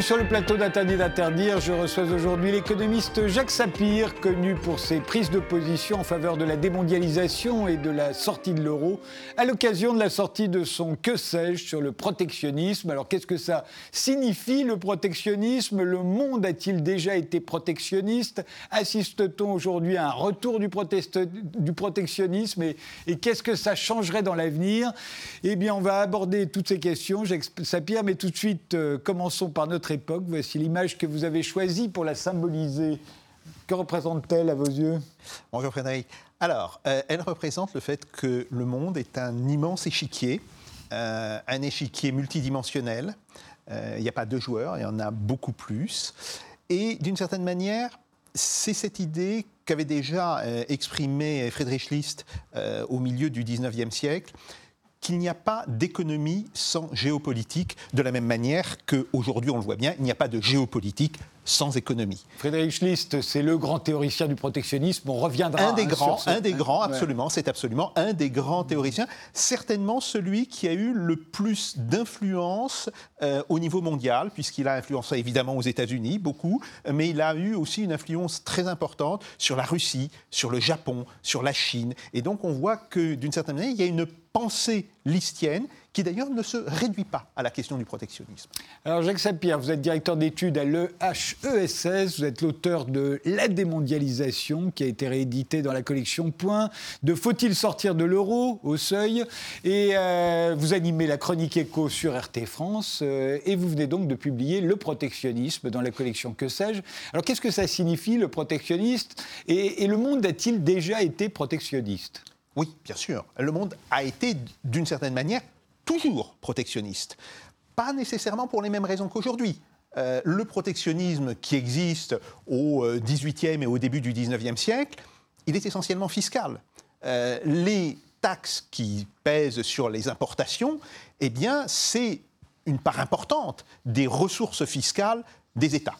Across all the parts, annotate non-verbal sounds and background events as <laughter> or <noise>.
Sur le plateau d'Interdit d'interdire. Je reçois aujourd'hui l'économiste Jacques Sapir, connu pour ses prises de position en faveur de la démondialisation et de la sortie de l'euro, à l'occasion de la sortie de son Que sais-je sur le protectionnisme. Alors qu'est-ce que ça signifie le protectionnisme? Le monde a-t-il déjà été protectionniste? Assiste-t-on aujourd'hui à un retour du, protectionnisme? Et, et qu'est-ce que ça changerait dans l'avenir? Eh bien, on va aborder toutes ces questions, Jacques Sapir, mais tout de suite, euh, commençons par notre époque. Voici l'image que vous avez choisie pour la symboliser. Que représente-t-elle à vos yeux? Bonjour Frédéric. Alors, euh, elle représente le fait que le monde est un immense échiquier, euh, un échiquier multidimensionnel. Euh, il n'y a pas deux joueurs, il y en a beaucoup plus. Et d'une certaine manière, c'est cette idée qu'avait déjà exprimée Friedrich List au milieu du 19e siècle, qu'il n'y a pas d'économie sans géopolitique, de la même manière qu'aujourd'hui, on le voit bien, il n'y a pas de géopolitique sans économie. Frédéric List, c'est le grand théoricien du protectionnisme. On reviendra. Un des grands, un des grands, absolument. C'est absolument un des grands théoriciens. Certainement celui qui a eu le plus d'influence euh, au niveau mondial, puisqu'il a influencé évidemment aux États-Unis beaucoup, mais il a eu aussi une influence très importante sur la Russie, sur le Japon, sur la Chine. Et donc on voit que d'une certaine manière, il y a une pensée listienne qui d'ailleurs ne se réduit pas à la question du protectionnisme. Alors Jacques Sapir, vous êtes directeur d'études à l'EHESS, vous êtes l'auteur de La démondialisation qui a été réédité dans la collection Point, de Faut-il sortir de l'euro au seuil, et euh, vous animez la chronique écho sur RT France, euh, et vous venez donc de publier Le protectionnisme dans la collection Que sais-je? Alors qu'est-ce que ça signifie le protectionniste? Et le monde a-t-il déjà été protectionniste? Oui, bien sûr. Le monde a été, d'une certaine manière, toujours protectionniste. Pas nécessairement pour les mêmes raisons qu'aujourd'hui. Euh, le protectionnisme qui existe au XVIIIe euh, et au début du XIXe siècle, il est essentiellement fiscal. Euh, les taxes qui pèsent sur les importations, eh bien, c'est une part importante des ressources fiscales des États.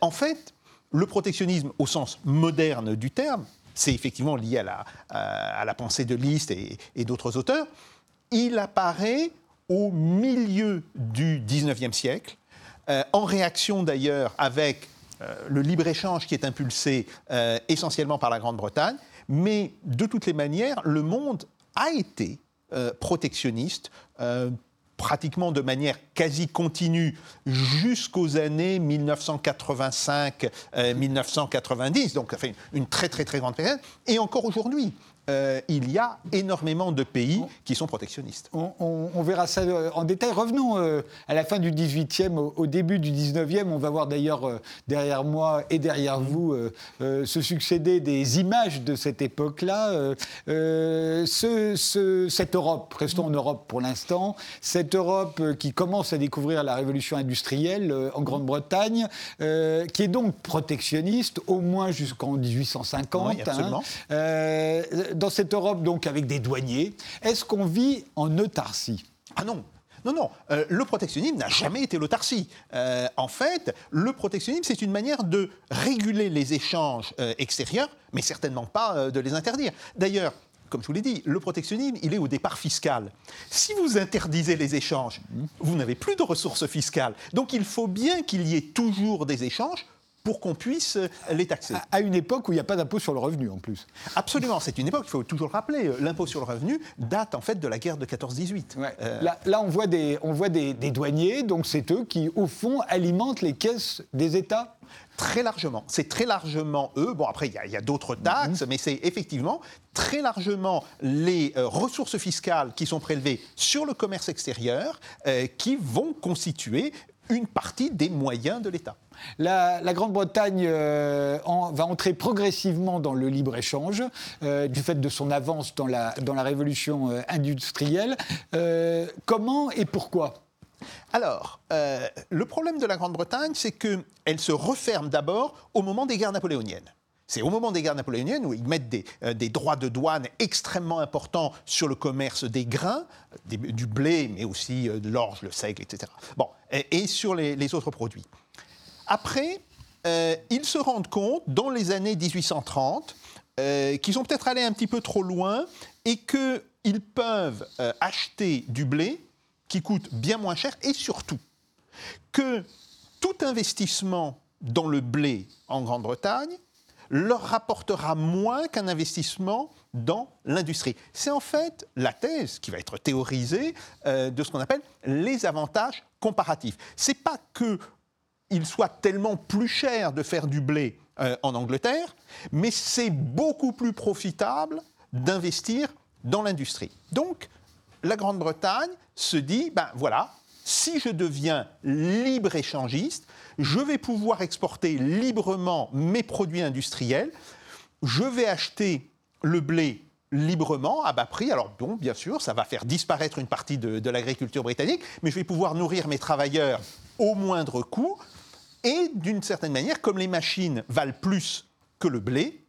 en fait, le protectionnisme au sens moderne du terme, c'est effectivement lié à la, pensée de Liszt et d'autres auteurs, il apparaît au milieu du 19e siècle, euh, en réaction d'ailleurs avec euh, le libre-échange qui est impulsé euh, essentiellement par la Grande-Bretagne, mais de toutes les manières, le monde a été protectionniste pratiquement de manière quasi continue jusqu'aux années 1985-1990, donc ça fait une très très très grande période, et encore aujourd'hui. Euh, il y a énormément de pays qui sont protectionnistes. On, verra ça euh, en détail. Revenons euh, à la fin du 18e, au, début du 19e. On va voir d'ailleurs derrière moi et derrière mm. vous se succéder des images de cette époque-là. cette Europe, restons en Europe pour l'instant, cette Europe qui commence à découvrir la révolution industrielle en Grande-Bretagne, qui est donc protectionniste, au moins jusqu'en 1850. Oui, absolument. Hein dans cette Europe, donc, avec des douaniers, est-ce qu'on vit en autarcie? Ah non non, non, euh, le protectionnisme n'a jamais été l'autarcie. Euh, en fait, le protectionnisme, c'est une manière de réguler les échanges euh, extérieurs, mais certainement pas de les interdire. D'ailleurs, comme je vous l'ai dit, le protectionnisme, il est au départ fiscal. Si vous interdisez les échanges, vous n'avez plus de ressources fiscales. Donc il faut bien qu'il y ait toujours des échanges pour qu'on puisse euh, les taxer. À une époque où il n'y a pas d'impôt sur le revenu en plus. Absolument, c'est une époque, il faut toujours le rappeler, euh, l'impôt sur le revenu date en fait de la guerre de 14-18. Euh, là, on voit, des, on voit des, douaniers, donc c'est eux qui, au fond, alimentent les caisses des États Très largement. C'est très largement eux. Bon, après, il y a, d'autres taxes, mhm. mais c'est effectivement très largement les ressources fiscales qui sont prélevées sur le commerce extérieur qui vont constituer une partie des moyens de l'État. La, Grande-Bretagne euh, va entrer progressivement dans le libre-échange euh, du fait de son avance dans la, dans la révolution euh, industrielle. comment et pourquoi? Alors, le problème de la Grande-Bretagne, c'est qu'elle se referme d'abord au moment des guerres napoléoniennes. C'est au moment des guerres napoléoniennes où ils mettent des, des, droits de douane extrêmement importants sur le commerce des grains, du blé, mais aussi de l'orge, le seigle, etc. Bon, et, sur les autres produits. Après, euh, ils se rendent compte, dans les années 1830, euh, qu'ils ont peut-être allé un petit peu trop loin et qu'ils peuvent euh, acheter du blé qui coûte bien moins cher et surtout, que tout investissement dans le blé en Grande-Bretagne leur rapportera moins qu'un investissement dans l'industrie. C'est en fait la thèse qui va être théorisée euh, de ce qu'on appelle les avantages comparatifs. C'est pas que il soit tellement plus cher de faire du blé euh, en Angleterre, mais c'est beaucoup plus profitable d'investir dans l'industrie. Donc, la Grande-Bretagne se dit, ben voilà, si je deviens libre-échangiste, je vais pouvoir exporter librement mes produits industriels, je vais acheter le blé librement, à bas prix. Alors bon, bien sûr, ça va faire disparaître une partie de, de l'agriculture britannique, mais je vais pouvoir nourrir mes travailleurs au moindre coût. Et d'une certaine manière, comme les machines valent plus que le blé,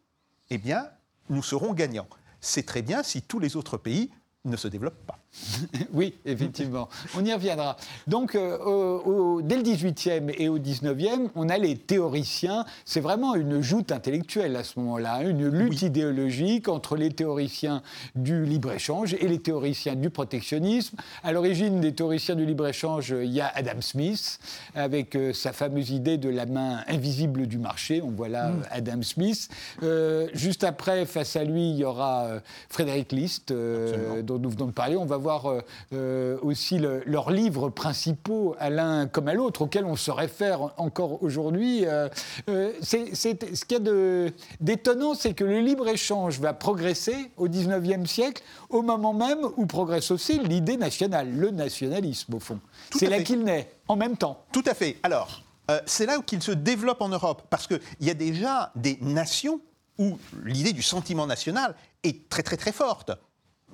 eh bien, nous serons gagnants. C'est très bien si tous les autres pays ne se développent pas. <laughs> oui, effectivement. On y reviendra. Donc, euh, dès le 18e et au 19e, on a les théoriciens. C'est vraiment une joute intellectuelle à ce moment-là, hein, une lutte idéologique entre les théoriciens du libre-échange et les théoriciens du protectionnisme. À l'origine des théoriciens du libre-échange, il y a Adam Smith, avec euh, sa fameuse idée de la main invisible du marché. On voit là mm. Adam Smith. Euh, juste après, face à lui, il y aura Frédéric List, dont nous venons de parler. On va voir euh, euh, aussi leurs livres principaux à l'un comme à l'autre, auxquels on se réfère encore aujourd'hui. Euh, ce qu'il y a d'étonnant, c'est que le libre-échange va progresser au XIXe siècle, au moment même où progresse aussi l'idée nationale, le nationalisme, au fond. C'est là qu'il naît, en même temps. Tout à fait. Alors, c'est là qu'il se développe en Europe, parce qu'il y a déjà des nations où l'idée du sentiment national est très très très forte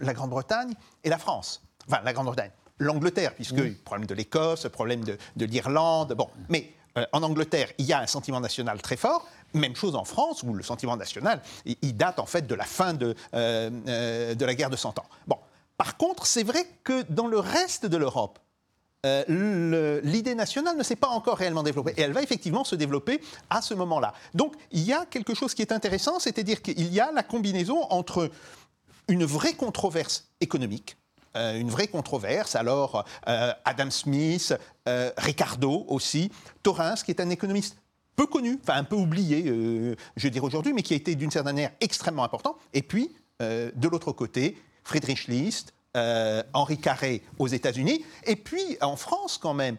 la Grande-Bretagne et la France. Enfin, la Grande-Bretagne, l'Angleterre, puisque le problème de l'Écosse, le problème de, l'Irlande, bon. Mais euh, en Angleterre, il y a un sentiment national très fort. Même chose en France, où le sentiment national, il, date en fait de la fin de, euh, euh, de la guerre de Cent Ans. Bon. Par contre, c'est vrai que dans le reste de l'Europe, l'idée nationale ne s'est pas encore réellement développée. Et elle va effectivement se développer à ce moment-là. Donc, il y a quelque chose qui est intéressant, c'est-à-dire qu'il y a la combinaison entre une vraie controverse économique, euh, une vraie controverse. Alors, euh, Adam Smith, euh, Ricardo aussi, Torrens, qui est un économiste peu connu, enfin un peu oublié, je dirais aujourd'hui, mais qui a été d'une certaine manière extrêmement important. Et puis, de l'autre côté, Friedrich List, Henri Carré aux États-Unis, et puis en France quand même,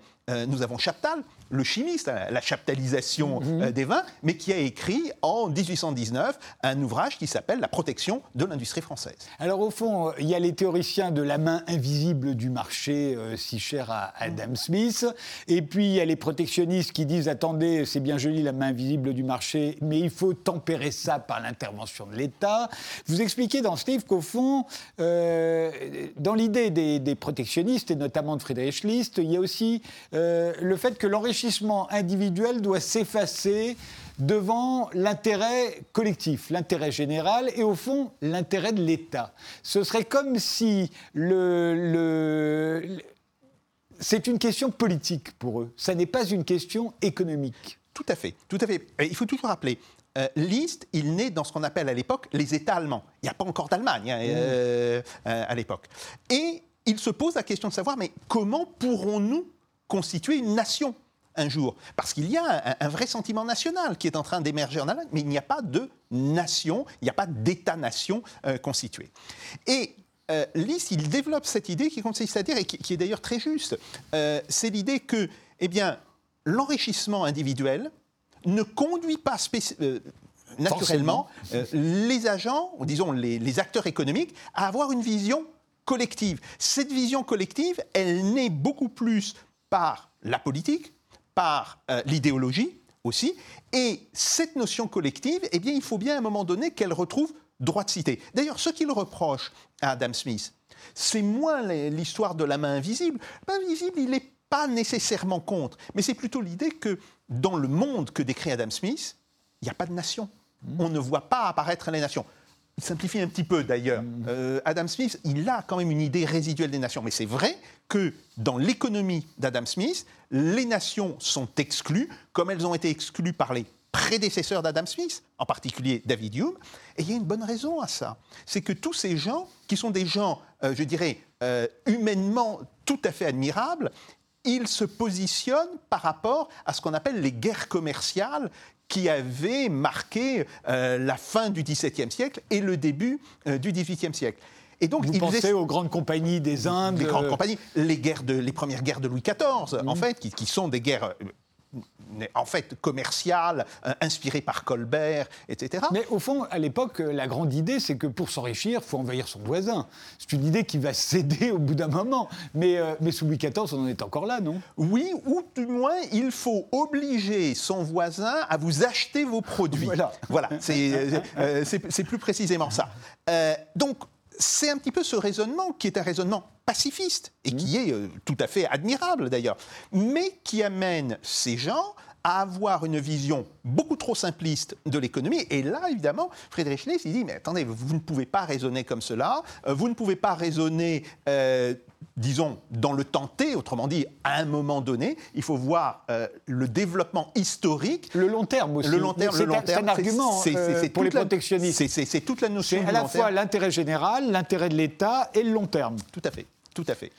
nous avons Chaptal, le chimiste, hein, la chaptalisation mhm. euh, des vins, mais qui a écrit en 1819 un ouvrage qui s'appelle La protection de l'industrie française. Alors au fond, il y a les théoriciens de la main invisible du marché, euh, si cher à Adam Smith, et puis il y a les protectionnistes qui disent attendez, c'est bien joli la main invisible du marché, mais il faut tempérer ça par l'intervention de l'État. Vous expliquez dans ce livre qu'au fond, euh, dans l'idée des, protectionnistes, et notamment de Friedrich List, il y a aussi le fait que l'enrichissement individuel doit s'effacer devant l'intérêt collectif, l'intérêt général et au fond l'intérêt de l'État. Ce serait comme si le, c'est une question politique pour eux, ça n'est pas une question économique. Tout à fait, tout à fait. il faut toujours rappeler, euh, Liszt, il naît dans ce qu'on appelle à l'époque les États allemands. Il n'y a pas encore d'Allemagne hein, euh, euh, à l'époque. Et il se pose la question de savoir, mais comment pourrons-nous constituer une nation? Un jour. Parce qu'il y a un, vrai sentiment national qui est en train d'émerger en Allemagne, mais il n'y a pas de nation, il n'y a pas d'État-nation euh, constitué. Et euh, Lys, il développe cette idée qui consiste à dire, et qui, est d'ailleurs très juste, euh, c'est l'idée que, eh bien, l'enrichissement individuel ne conduit pas naturellement les agents, ou disons les, les acteurs économiques, à avoir une vision collective. Cette vision collective, elle naît beaucoup plus par la politique, par euh, l'idéologie aussi. Et cette notion collective, eh bien, il faut bien à un moment donné qu'elle retrouve droit de cité. D'ailleurs, ce qu'il reproche à Adam Smith, c'est moins l'histoire de la main invisible. La main invisible, il n'est pas nécessairement contre, mais c'est plutôt l'idée que dans le monde que décrit Adam Smith, il n'y a pas de nation. On ne voit pas apparaître les nations. Simplifie un petit peu d'ailleurs. Mm. Euh, Adam Smith, il a quand même une idée résiduelle des nations. Mais c'est vrai que dans l'économie d'Adam Smith, les nations sont exclues, comme elles ont été exclues par les prédécesseurs d'Adam Smith, en particulier David Hume. Et il y a une bonne raison à ça. C'est que tous ces gens, qui sont des gens, euh, je dirais, euh, humainement tout à fait admirables, il se positionne par rapport à ce qu'on appelle les guerres commerciales qui avaient marqué euh, la fin du XVIIe siècle et le début euh, du XVIIIe siècle. Et donc, Vous pensez aux grandes compagnies des Indes Les grandes compagnies, les, guerres de, les premières guerres de Louis XIV, en fait, qui, qui, sont des guerres en fait commercial, euh, inspiré par Colbert, etc. Mais au fond, à l'époque, euh, la grande idée, c'est que pour s'enrichir, il faut envahir son voisin. C'est une idée qui va <laughs> céder au bout d'un moment. Mais, euh, mais sous Louis XIV, on en est encore là, non? Oui, ou du moins, il faut obliger son voisin à vous acheter vos produits. Voilà, voilà c'est plus précisément ça. donc, c'est un petit peu ce raisonnement qui est un raisonnement pacifiste et qui mmh. est euh, tout à fait admirable d'ailleurs, mais qui amène ces gens à avoir une vision beaucoup trop simpliste de l'économie. Et là, évidemment, Friedrich List, il dit, mais attendez, vous ne pouvez pas raisonner comme cela, euh, vous ne pouvez pas raisonner euh, disons, dans le temps T, autrement dit, à un moment donné, il faut voir euh, le développement historique. Le long terme aussi. Le long terme, C'est un argument euh, pour les protectionnistes. C'est toute la notion C'est à la fois l'intérêt général, l'intérêt de l'État et le long terme. Tout à fait, tout à fait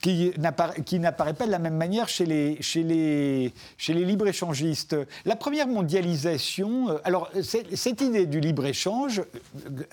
qui n'apparaît pas de la même manière chez les, chez les, chez les libre-échangistes. La première mondialisation, euh, alors cette idée du libre-échange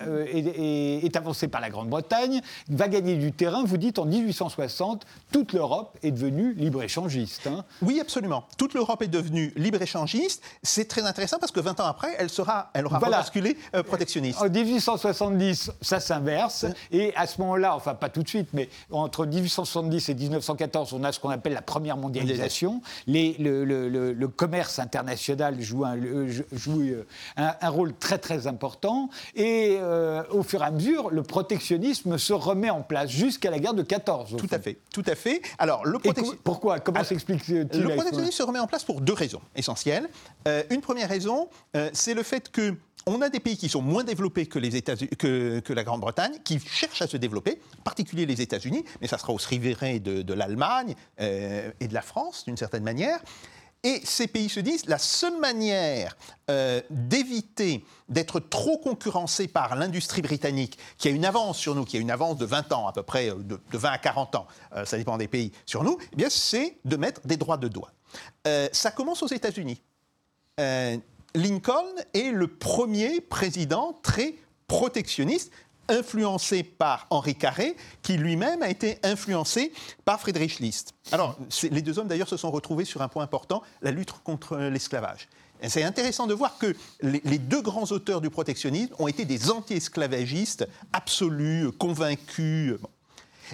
euh, est, est, avancée par la Grande-Bretagne, va gagner du terrain. Vous dites en 1860, toute l'Europe est devenue libre-échangiste. Hein. Oui, absolument. Toute l'Europe est devenue libre-échangiste. C'est très intéressant parce que 20 ans après, elle, sera, elle aura basculé euh, protectionniste. En 1870, ça s'inverse. Et à ce moment-là, enfin pas tout de suite, mais entre 1870 et 1914, on a ce qu'on appelle la première mondialisation. le, commerce international joue, un, joue euh, un, rôle très très important. Et euh, au fur et à mesure, le protectionnisme se remet en place jusqu'à la guerre de 14. Tout à fait, tout à fait. Alors, le pourquoi? Comment s'explique-t-il Le protectionnisme se remet en place pour deux raisons essentielles. Euh, une première raison, c'est le fait que on a des pays qui sont moins développés que, les États que, la Grande-Bretagne, qui cherchent à se développer, en particulier les États-Unis, mais ça sera aussi vrai de, l'Allemagne euh, et de la France, d'une certaine manière. Et ces pays se disent, la seule manière euh, d'éviter d'être trop concurrencés par l'industrie britannique, qui a une avance sur nous, qui a une avance de 20 ans, à peu près euh, de, 20 à 40 ans, ça dépend des pays, sur nous, eh bien c'est de mettre des droits de douane. ça commence aux États-Unis. Lincoln est le premier président très protectionniste, influencé par Henri Carré, qui lui-même a été influencé par Friedrich List. Alors, les deux hommes d'ailleurs se sont retrouvés sur un point important, la lutte contre l'esclavage. C'est intéressant de voir que les, deux grands auteurs du protectionnisme ont été des anti-esclavagistes absolus, convaincus.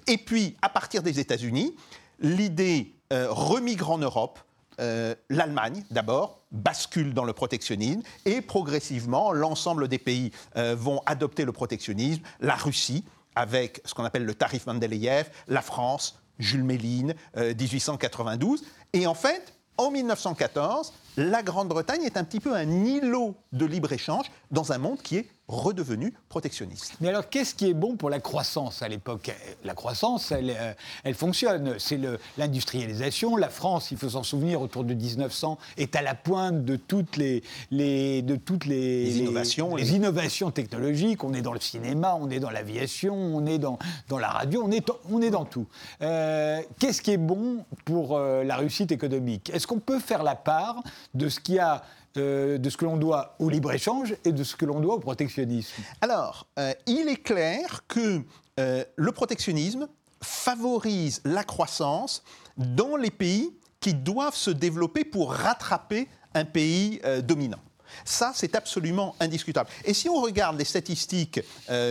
Et puis, à partir des États-Unis, l'idée euh, remigre en Europe, euh, l'Allemagne, d'abord, bascule dans le protectionnisme et progressivement, l'ensemble des pays euh, vont adopter le protectionnisme. La Russie, avec ce qu'on appelle le tarif Mendeleïev, la France, Jules Méline, 1892. Euh, et en fait, en 1914, la Grande-Bretagne est un petit peu un îlot de libre-échange dans un monde qui est redevenu protectionniste. Mais alors, qu'est-ce qui est bon pour la croissance à l'époque? La croissance, elle, euh, elle fonctionne. C'est l'industrialisation. La France, il faut s'en souvenir, autour de 1900, est à la pointe de toutes les, les de toutes les, innovations, les, innovations technologiques. On est dans le cinéma, on est dans l'aviation, on est dans, dans la radio, on est, on est dans tout. Euh, qu'est-ce qui est bon pour euh, la réussite économique? Est-ce qu'on peut faire la part de ce qui a euh, de ce que l'on doit au libre-échange et de ce que l'on doit au protectionnisme Alors, euh, il est clair que euh, le protectionnisme favorise la croissance dans les pays qui doivent se développer pour rattraper un pays dominant. Ça, c'est absolument indiscutable. Et si on regarde les statistiques,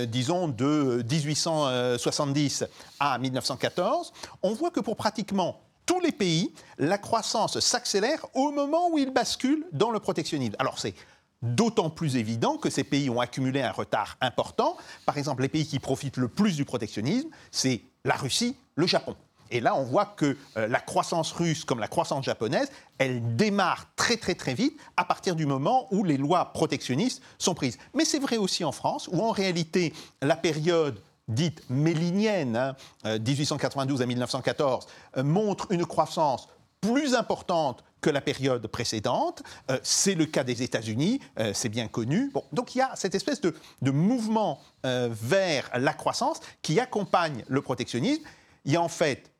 disons, de 1870 à 1914, on voit que pour pratiquement tous les pays, la croissance s'accélère au moment où ils basculent dans le protectionnisme. Alors c'est d'autant plus évident que ces pays ont accumulé un retard important. Par exemple, les pays qui profitent le plus du protectionnisme, c'est la Russie, le Japon. Et là, on voit que euh, la croissance russe, comme la croissance japonaise, elle démarre très très très vite à partir du moment où les lois protectionnistes sont prises. Mais c'est vrai aussi en France, où en réalité, la période dite mélinienne, 1892 hein, euh, à 1914, euh, montre une croissance plus importante que la période précédente. Euh, c'est le cas des États-Unis, c'est bien connu. donc il y a cette espèce de, mouvement vers la croissance qui accompagne le protectionnisme. Il y a en fait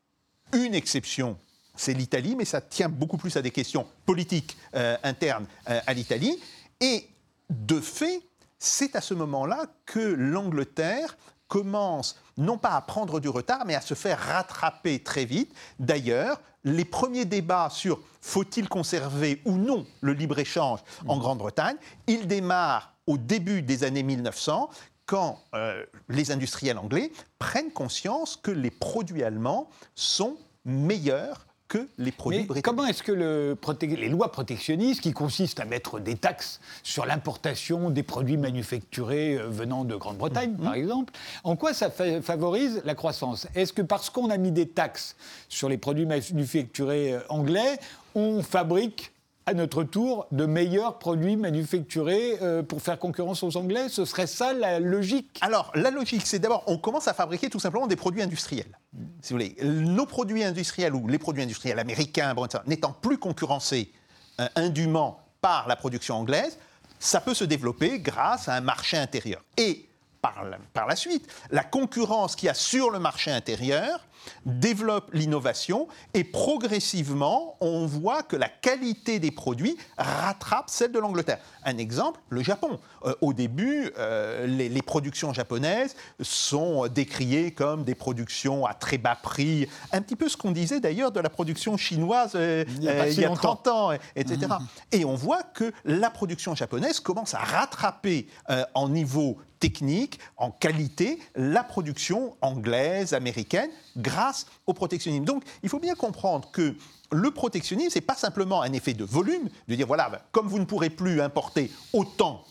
une exception c'est l'Italie, mais ça tient beaucoup plus à des questions politiques internes à l'Italie. Et de fait, c'est à ce moment-là que l'Angleterre commence non pas à prendre du retard, mais à se faire rattraper très vite. D'ailleurs, les premiers débats sur faut-il conserver ou non le libre-échange en mmh. Grande-Bretagne, ils démarrent au début des années 1900, quand euh, les industriels anglais prennent conscience que les produits allemands sont meilleurs que les produits britanniques. Comment est-ce que le les lois protectionnistes, qui consistent à mettre des taxes sur l'importation des produits manufacturés euh, venant de Grande-Bretagne, par mhm. exemple, en quoi ça favorise la croissance? Est-ce que parce qu'on a mis des taxes sur les produits manufacturés euh, anglais, on fabrique à notre tour de meilleurs produits manufacturés euh, pour faire concurrence aux Anglais Ce serait ça la logique? Alors, la logique, c'est d'abord, on commence à fabriquer tout simplement des produits industriels. Si vous voulez, nos produits industriels ou les produits industriels américains, n'étant plus concurrencés euh, indûment par la production anglaise, ça peut se développer grâce à un marché intérieur. Et par la, par la suite, la concurrence qu'il y a sur le marché intérieur développe l'innovation et progressivement, on voit que la qualité des produits rattrape celle de l'Angleterre. Un exemple, le Japon. Euh, au début, euh, les, productions japonaises sont décriées comme des productions à très bas prix, un petit peu ce qu'on disait d'ailleurs de la production chinoise euh, il y a, 30 ans, etc. Mmh. <laughs> Et on voit que la production japonaise commence à rattraper en niveau technique, en qualité, la production anglaise, américaine, grâce au protectionnisme. Donc il faut bien comprendre que le protectionnisme, ce n'est pas simplement un effet de volume, de dire, voilà, comme vous ne pourrez plus importer autant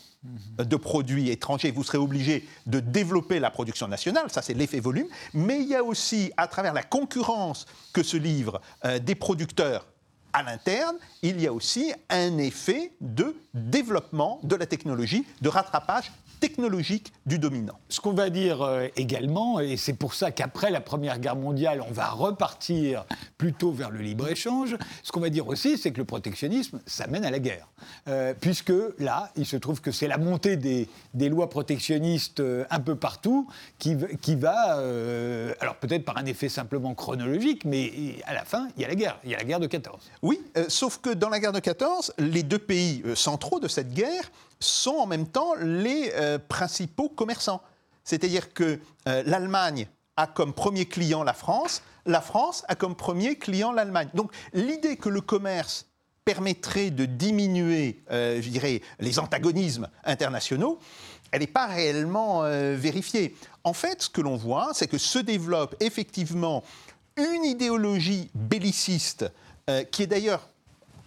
de produits étrangers, vous serez obligé de développer la production nationale, ça c'est l'effet volume, mais il y a aussi, à travers la concurrence que se livrent euh, des producteurs à l'interne, il y a aussi un effet de développement de la technologie, de rattrapage technologique du dominant. Ce qu'on va dire euh, également, et c'est pour ça qu'après la Première Guerre mondiale, on va repartir plutôt vers le libre-échange, ce qu'on va dire aussi, c'est que le protectionnisme, ça mène à la guerre. Euh, puisque là, il se trouve que c'est la montée des, des, lois protectionnistes euh, un peu partout qui, qui va, alors peut-être par un effet simplement chronologique, mais à la fin, il y a la guerre. Il y a la guerre de 14. Oui, sauf que dans la guerre de 14, les deux pays centraux de cette guerre sont en même temps les euh, principaux commerçants. C'est-à-dire que euh, l'Allemagne a comme premier client la France, la France a comme premier client l'Allemagne. Donc l'idée que le commerce permettrait de diminuer, euh, je dirais, les antagonismes internationaux, elle n'est pas réellement vérifiée. En fait, ce que l'on voit, c'est que se développe effectivement une idéologie belliciste qui est d'ailleurs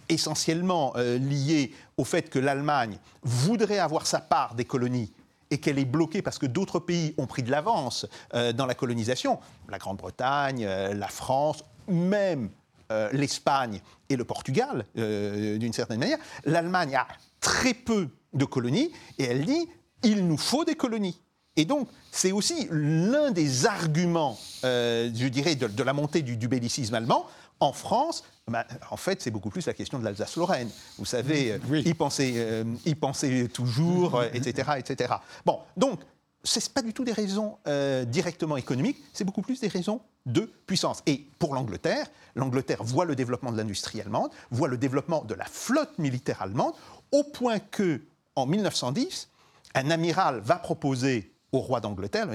essentiellement euh, lié au fait que l'Allemagne voudrait avoir sa part des colonies et qu'elle est bloquée parce que d'autres pays ont pris de l'avance euh, dans la colonisation, la Grande-Bretagne, euh, la France, même l'Espagne et le Portugal, d'une certaine manière, l'Allemagne a très peu de colonies et elle dit il nous faut des colonies. Et donc, c'est aussi l'un des arguments, je dirais, de, la montée du, du bellicisme allemand. En France, bah, en fait, c'est beaucoup plus la question de l'Alsace-Lorraine. Vous savez, euh, y, penser, euh, toujours, etc., euh, etc. Bon, donc, ce n'est pas du tout des raisons directement économiques, c'est beaucoup plus des raisons de puissance. Et pour l'Angleterre, l'Angleterre voit le développement de l'industrie allemande, voit le développement de la flotte militaire allemande, au point que, en 1910, un amiral va proposer au roi d'Angleterre,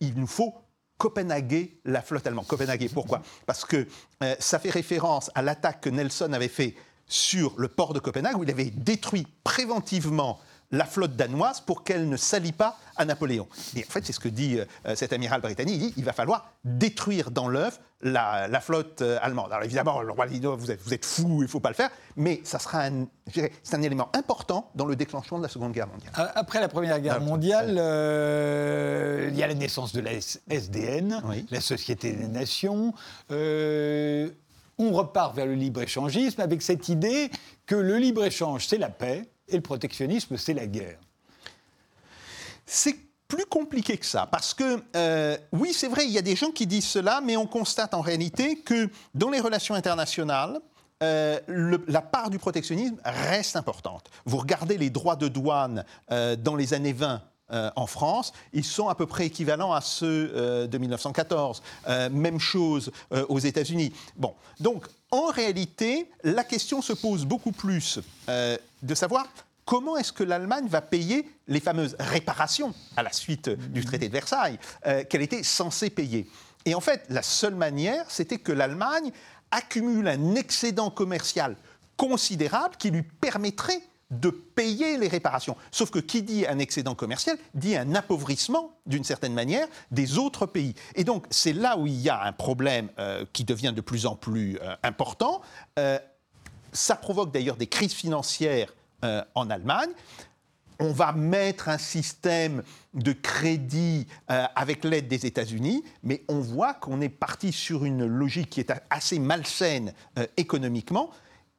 il nous faut Copenhague, la flotte allemande. Copenhague, pourquoi? Parce que euh, ça fait référence à l'attaque que Nelson avait fait sur le port de Copenhague, où il avait détruit préventivement la flotte danoise pour qu'elle ne s'allie pas à Napoléon. Et en fait, c'est ce que dit euh, cet amiral britannique. Il dit il va falloir détruire dans l'œuf la, flotte euh, allemande. Alors évidemment, le roi vous êtes, vous êtes fou, il ne faut pas le faire, mais ça sera un, c'est un élément important dans le déclenchement de la Seconde Guerre mondiale. Après la Première Guerre mondiale, euh, il y a la naissance de la SDN, la Société des Nations. on repart vers le libre-échangisme avec cette idée que le libre-échange, c'est la paix et le protectionnisme, c'est la guerre. C'est plus compliqué que ça, parce que euh, oui, c'est vrai, il y a des gens qui disent cela, mais on constate en réalité que dans les relations internationales, euh, la part du protectionnisme reste importante. Vous regardez les droits de douane euh, dans les années 20 en France, ils sont à peu près équivalents à ceux de 1914. même chose aux États-Unis. Bon, donc en réalité, la question se pose beaucoup plus de savoir comment est-ce que l'Allemagne va payer les fameuses réparations à la suite du traité de Versailles qu'elle était censée payer. Et en fait, la seule manière, c'était que l'Allemagne accumule un excédent commercial considérable qui lui permettrait de payer les réparations. Sauf que qui dit un excédent commercial dit un appauvrissement, d'une certaine manière, des autres pays. Et donc c'est là où il y a un problème euh, qui devient de plus en plus euh, important. Euh, ça provoque d'ailleurs des crises financières en Allemagne on va mettre un système de crédit euh, avec l'aide des États-Unis, mais on voit qu'on est parti sur une logique qui est assez malsaine euh, économiquement.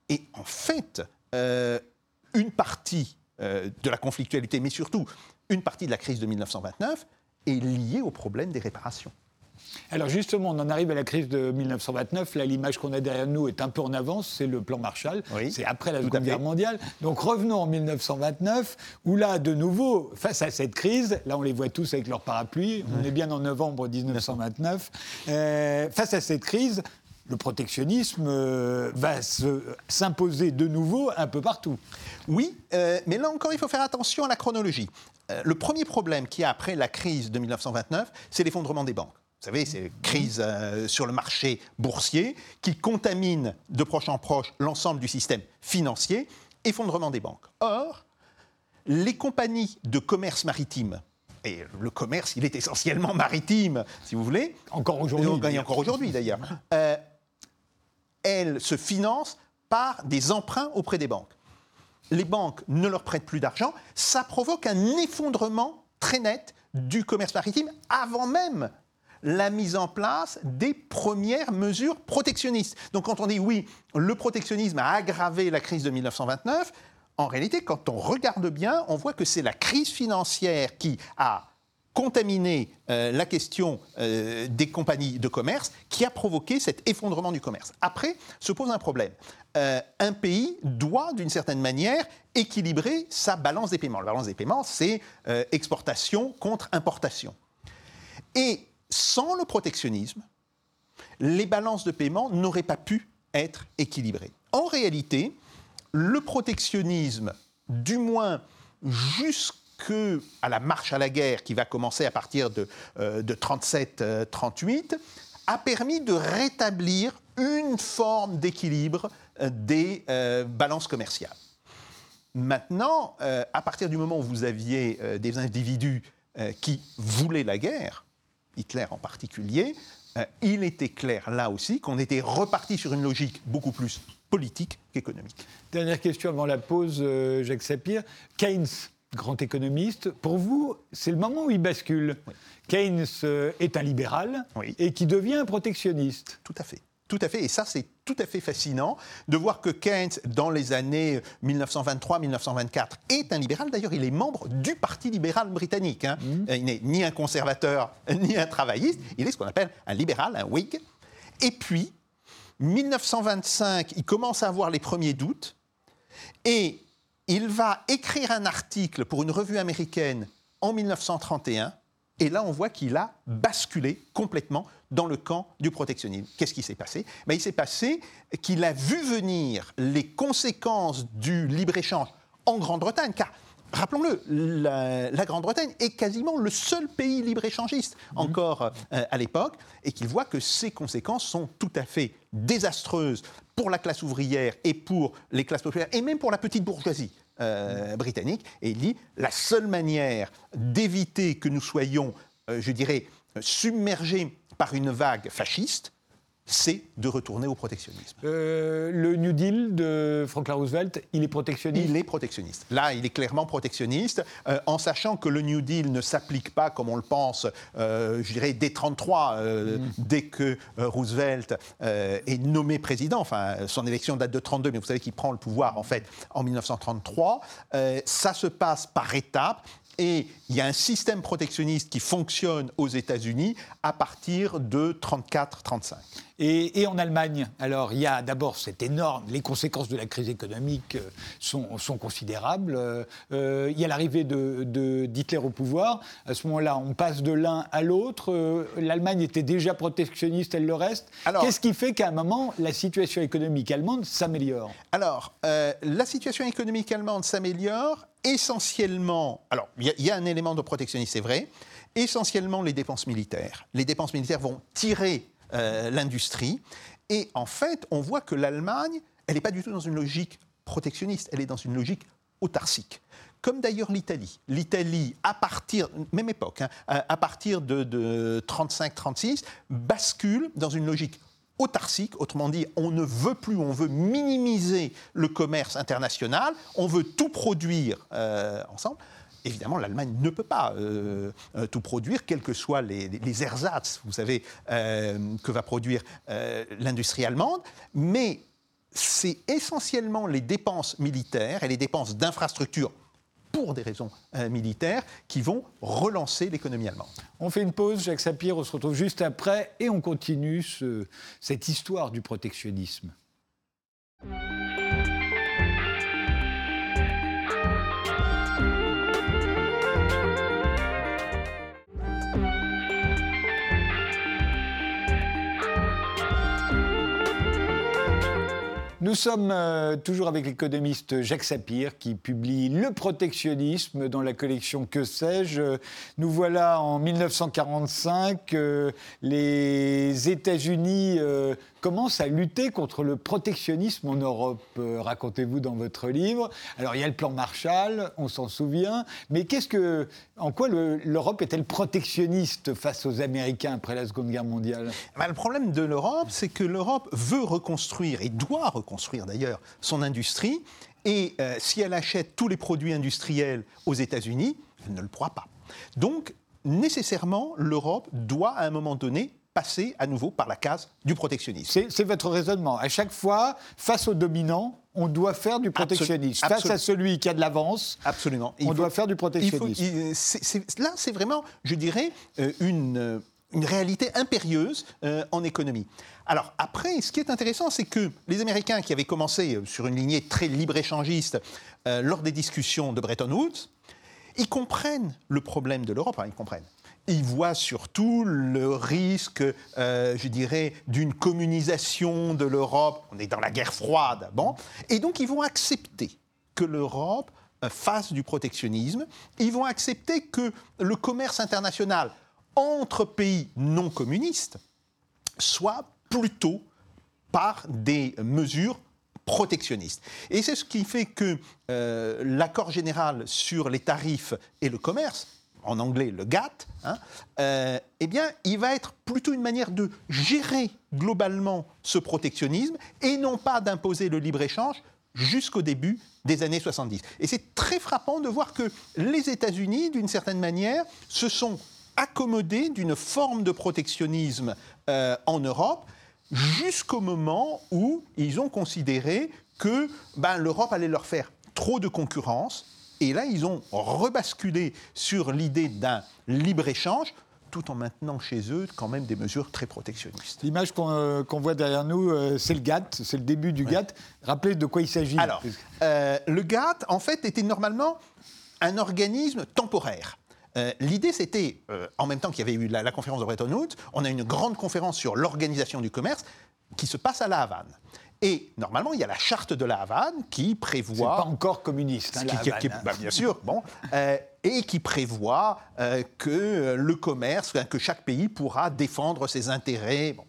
Et en fait, euh, une partie de la conflictualité, mais surtout une partie de la crise de 1929, est liée au problème des réparations. Alors justement, on en arrive à la crise de 1929. Là, l'image qu'on a derrière nous est un peu en avance. C'est le plan Marshall. c'est après la Seconde Guerre mondiale. Donc revenons en 1929, où là, de nouveau, face à cette crise, là, on les voit tous avec leur parapluie. On est bien en novembre 1929. Euh, face à cette crise, le protectionnisme euh, va s'imposer de nouveau un peu partout. Oui, euh, mais là encore, il faut faire attention à la chronologie. le premier problème qu'il y a après la crise de 1929, c'est l'effondrement des banques. Vous savez, c'est une crise euh, sur le marché boursier qui contamine de proche en proche l'ensemble du système financier, effondrement des banques. Or, les compagnies de commerce maritime, et le commerce, il est essentiellement maritime, si vous voulez. Encore aujourd'hui. encore aujourd'hui, d'ailleurs. Euh, elles se financent par des emprunts auprès des banques. Les banques ne leur prêtent plus d'argent. Ça provoque un effondrement très net du commerce maritime avant même la mise en place des premières mesures protectionnistes. Donc quand on dit oui, le protectionnisme a aggravé la crise de 1929, en réalité, quand on regarde bien, on voit que c'est la crise financière qui a contaminé euh, la question euh, des compagnies de commerce qui a provoqué cet effondrement du commerce. Après, se pose un problème. Euh, un pays doit, d'une certaine manière, équilibrer sa balance des paiements. La balance des paiements, c'est exportation contre importation. Et sans le protectionnisme, les balances de paiement n'auraient pas pu être équilibrées. En réalité, le protectionnisme, du moins jusqu'à la marche à la guerre qui va commencer à partir de, 37-38, euh, a permis de rétablir une forme d'équilibre euh, des euh, balances commerciales. Maintenant, à partir du moment où vous aviez des individus qui voulaient la guerre, Hitler en particulier, euh, il était clair là aussi qu'on était reparti sur une logique beaucoup plus politique qu'économique. Dernière question avant la pause, euh, Jacques Sapir. Keynes, grand économiste, pour vous, c'est le moment où il bascule. Keynes euh, est un libéral et qui devient un protectionniste. Tout à fait. Tout à fait. Et ça, c'est tout à fait fascinant de voir que Keynes, dans les années 1923-1924, est un libéral. D'ailleurs, il est membre du Parti libéral britannique. Hein. Mmh. Il n'est ni un conservateur, <laughs> ni un travailliste. Il est ce qu'on appelle un libéral, un Whig. Et puis, 1925, il commence à avoir les premiers doutes. Et il va écrire un article pour une revue américaine en 1931 et là, on voit qu'il a basculé complètement dans le camp du protectionnisme. Qu'est-ce qui s'est passé? Ben, Il s'est passé qu'il a vu venir les conséquences du libre-échange en Grande-Bretagne, car Rappelons-le, la, Grande-Bretagne est quasiment le seul pays libre-échangiste mhm. encore euh, à l'époque, et qu'il voit que ces conséquences sont tout à fait désastreuses pour la classe ouvrière et pour les classes populaires, et même pour la petite bourgeoisie. Euh, britannique, et il dit la seule manière d'éviter que nous soyons, euh, je dirais, submergés par une vague fasciste, c'est de retourner au protectionnisme. Euh, le New Deal de Franklin Roosevelt, il est protectionniste? Il est protectionniste. Là, il est clairement protectionniste, euh, en sachant que le New Deal ne s'applique pas, comme on le pense, euh, je dirais, dès 1933, mm. dès que Roosevelt est nommé président. Enfin, son élection date de 32, mais vous savez qu'il prend le pouvoir, en fait, en 1933. ça se passe par étapes. Et il y a un système protectionniste qui fonctionne aux États-Unis à partir de 34-35. Et, en Allemagne, alors il y a d'abord cette énorme, les conséquences de la crise économique euh, sont, considérables. Euh, il y a l'arrivée de, d'Hitler au pouvoir. À ce moment-là, on passe de l'un à l'autre. Euh, L'Allemagne était déjà protectionniste, elle le reste. Qu'est-ce qui fait qu'à un moment, la situation économique allemande s'améliore? Alors, la situation économique allemande s'améliore essentiellement. Alors, il y, a un élément de protectionnisme, c'est vrai. Essentiellement les dépenses militaires. Les dépenses militaires vont tirer euh, l'industrie. Et en fait, on voit que l'Allemagne, elle n'est pas du tout dans une logique protectionniste, elle est dans une logique autarcique. Comme d'ailleurs l'Italie. L'Italie, à partir, même époque, hein, à partir de, 35-36, bascule dans une logique autarcique, autrement dit, on ne veut plus, on veut minimiser le commerce international, on veut tout produire euh, ensemble. Évidemment, l'Allemagne ne peut pas euh, euh, tout produire, quels que soient les, les, ersatz, vous savez, que va produire l'industrie allemande, mais c'est essentiellement les dépenses militaires et les dépenses d'infrastructures pour des raisons militaires qui vont relancer l'économie allemande. On fait une pause, Jacques Sapir, on se retrouve juste après et on continue cette histoire du protectionnisme. Nous sommes euh, toujours avec l'économiste Jacques Sapir qui publie Le protectionnisme dans la collection Que sais-je. Nous voilà en 1945. Euh, les États-Unis euh, commence à lutter contre le protectionnisme en Europe, racontez-vous dans votre livre. Alors il y a le plan Marshall, on s'en souvient, mais qu'est-ce que, en quoi l'Europe est-elle protectionniste face aux Américains après la Seconde Guerre mondiale? Ben, Le problème de l'Europe, c'est que l'Europe veut reconstruire, et doit reconstruire d'ailleurs, son industrie, et euh, si elle achète tous les produits industriels aux États-Unis, elle ne le pourra pas. Donc, nécessairement, l'Europe doit à un moment donné passer à nouveau par la case du protectionnisme. C'est votre raisonnement. À chaque fois, face aux dominants, on doit faire du protectionnisme. Face à celui qui a de l'avance, Absolument. on doit faire du protectionnisme. là, c'est vraiment, je dirais, euh, une, euh, une réalité impérieuse euh, en économie. Alors après, ce qui est intéressant, c'est que les Américains qui avaient commencé sur une lignée très libre-échangiste lors des discussions de Bretton Woods, ils comprennent le problème de l'Europe, ils comprennent ils voient surtout le risque, euh, je dirais, d'une communisation de l'Europe. On est dans la guerre froide, bon. Et donc, ils vont accepter que l'Europe euh, fasse du protectionnisme. Ils vont accepter que le commerce international entre pays non communistes soit plutôt par des mesures protectionnistes. Et c'est ce qui fait que euh, l'accord général sur les tarifs et le commerce en anglais le GATT, hein, euh, eh bien, il va être plutôt une manière de gérer globalement ce protectionnisme et non pas d'imposer le libre-échange jusqu'au début des années 70. Et c'est très frappant de voir que les États-Unis, d'une certaine manière, se sont accommodés d'une forme de protectionnisme euh, en Europe jusqu'au moment où ils ont considéré que ben, l'Europe allait leur faire trop de concurrence et là, ils ont rebasculé sur l'idée d'un libre-échange tout en maintenant chez eux quand même des mesures très protectionnistes. L'image qu'on euh, voit derrière nous, euh, c'est le GATT, c'est le début du GATT. Rappelez de quoi il s'agit. Alors, euh, le GATT, en fait, était normalement un organisme temporaire. L'idée, c'était, en même temps qu'il y avait eu la, la, conférence de Bretton Woods, on a une grande conférence sur l'organisation du commerce qui se passe à La Havane. Et normalement, il y a la charte de la Havane qui prévoit. Pas encore communiste, hein, la Havane, hein. bah, bien sûr, bon. <laughs> Euh, et qui prévoit euh, que le commerce, que chaque pays pourra défendre ses intérêts. Bon.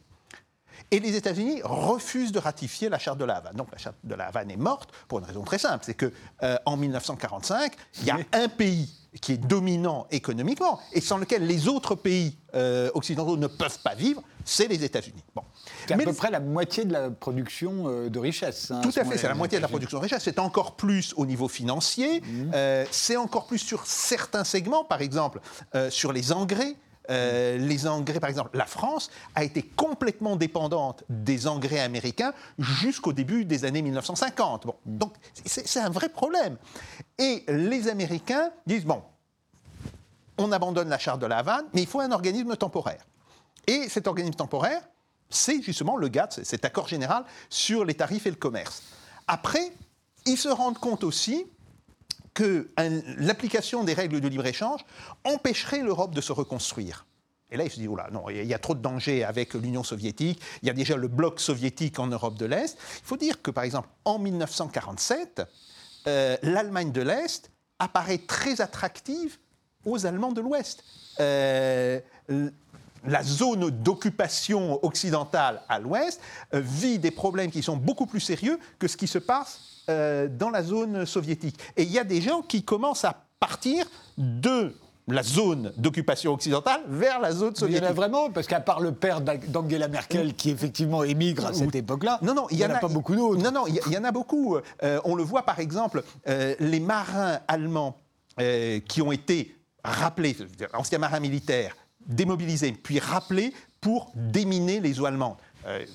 Et les États-Unis refusent de ratifier la charte de la Havane. Donc la charte de la Havane est morte pour une raison très simple, c'est que euh, en 1945, il y a un pays qui est dominant économiquement et sans lequel les autres pays occidentaux ne peuvent pas vivre, c'est les États-Unis. Bon. C'est à peu près la moitié de la production euh, de richesse. Hein, tout à fait, c'est la moitié de la production de richesse. C'est encore plus au niveau financier, mmh. euh, c'est encore plus sur certains segments, par exemple euh, sur les engrais. Les engrais, par exemple, la France a été complètement dépendante des engrais américains jusqu'au début des années 1950. Bon, donc c'est un vrai problème. Et les Américains disent bon, on abandonne la charte de la Havane, mais il faut un organisme temporaire. Et cet organisme temporaire, c'est justement le GATT, cet accord général sur les tarifs et le commerce. Après, ils se rendent compte aussi que l'application des règles de libre-échange empêcherait l'Europe de se reconstruire. Et là, il se dit, oula, non, il y a trop de dangers avec l'Union soviétique. Il y a déjà le bloc soviétique en Europe de l'Est. Il faut dire que, par exemple, en 1947, euh, l'Allemagne de l'Est apparaît très attractive aux Allemands de l'Ouest. Euh, la zone d'occupation occidentale à l'ouest euh, vit des problèmes qui sont beaucoup plus sérieux que ce qui se passe dans la zone soviétique. Et il y a des gens qui commencent à partir de la zone d'occupation occidentale vers la zone soviétique. il y en a vraiment, parce qu'à part le père d'Angela Merkel qui effectivement émigre à cette époque-là, non, non, il n'y en, a pas beaucoup d'autres. Non, non, il y, en a beaucoup. Euh, on le voit par exemple, euh, les marins allemands euh, qui ont été rappelés, anciens marins militaires, démobilisés, puis rappelés pour déminer les eaux allemandes.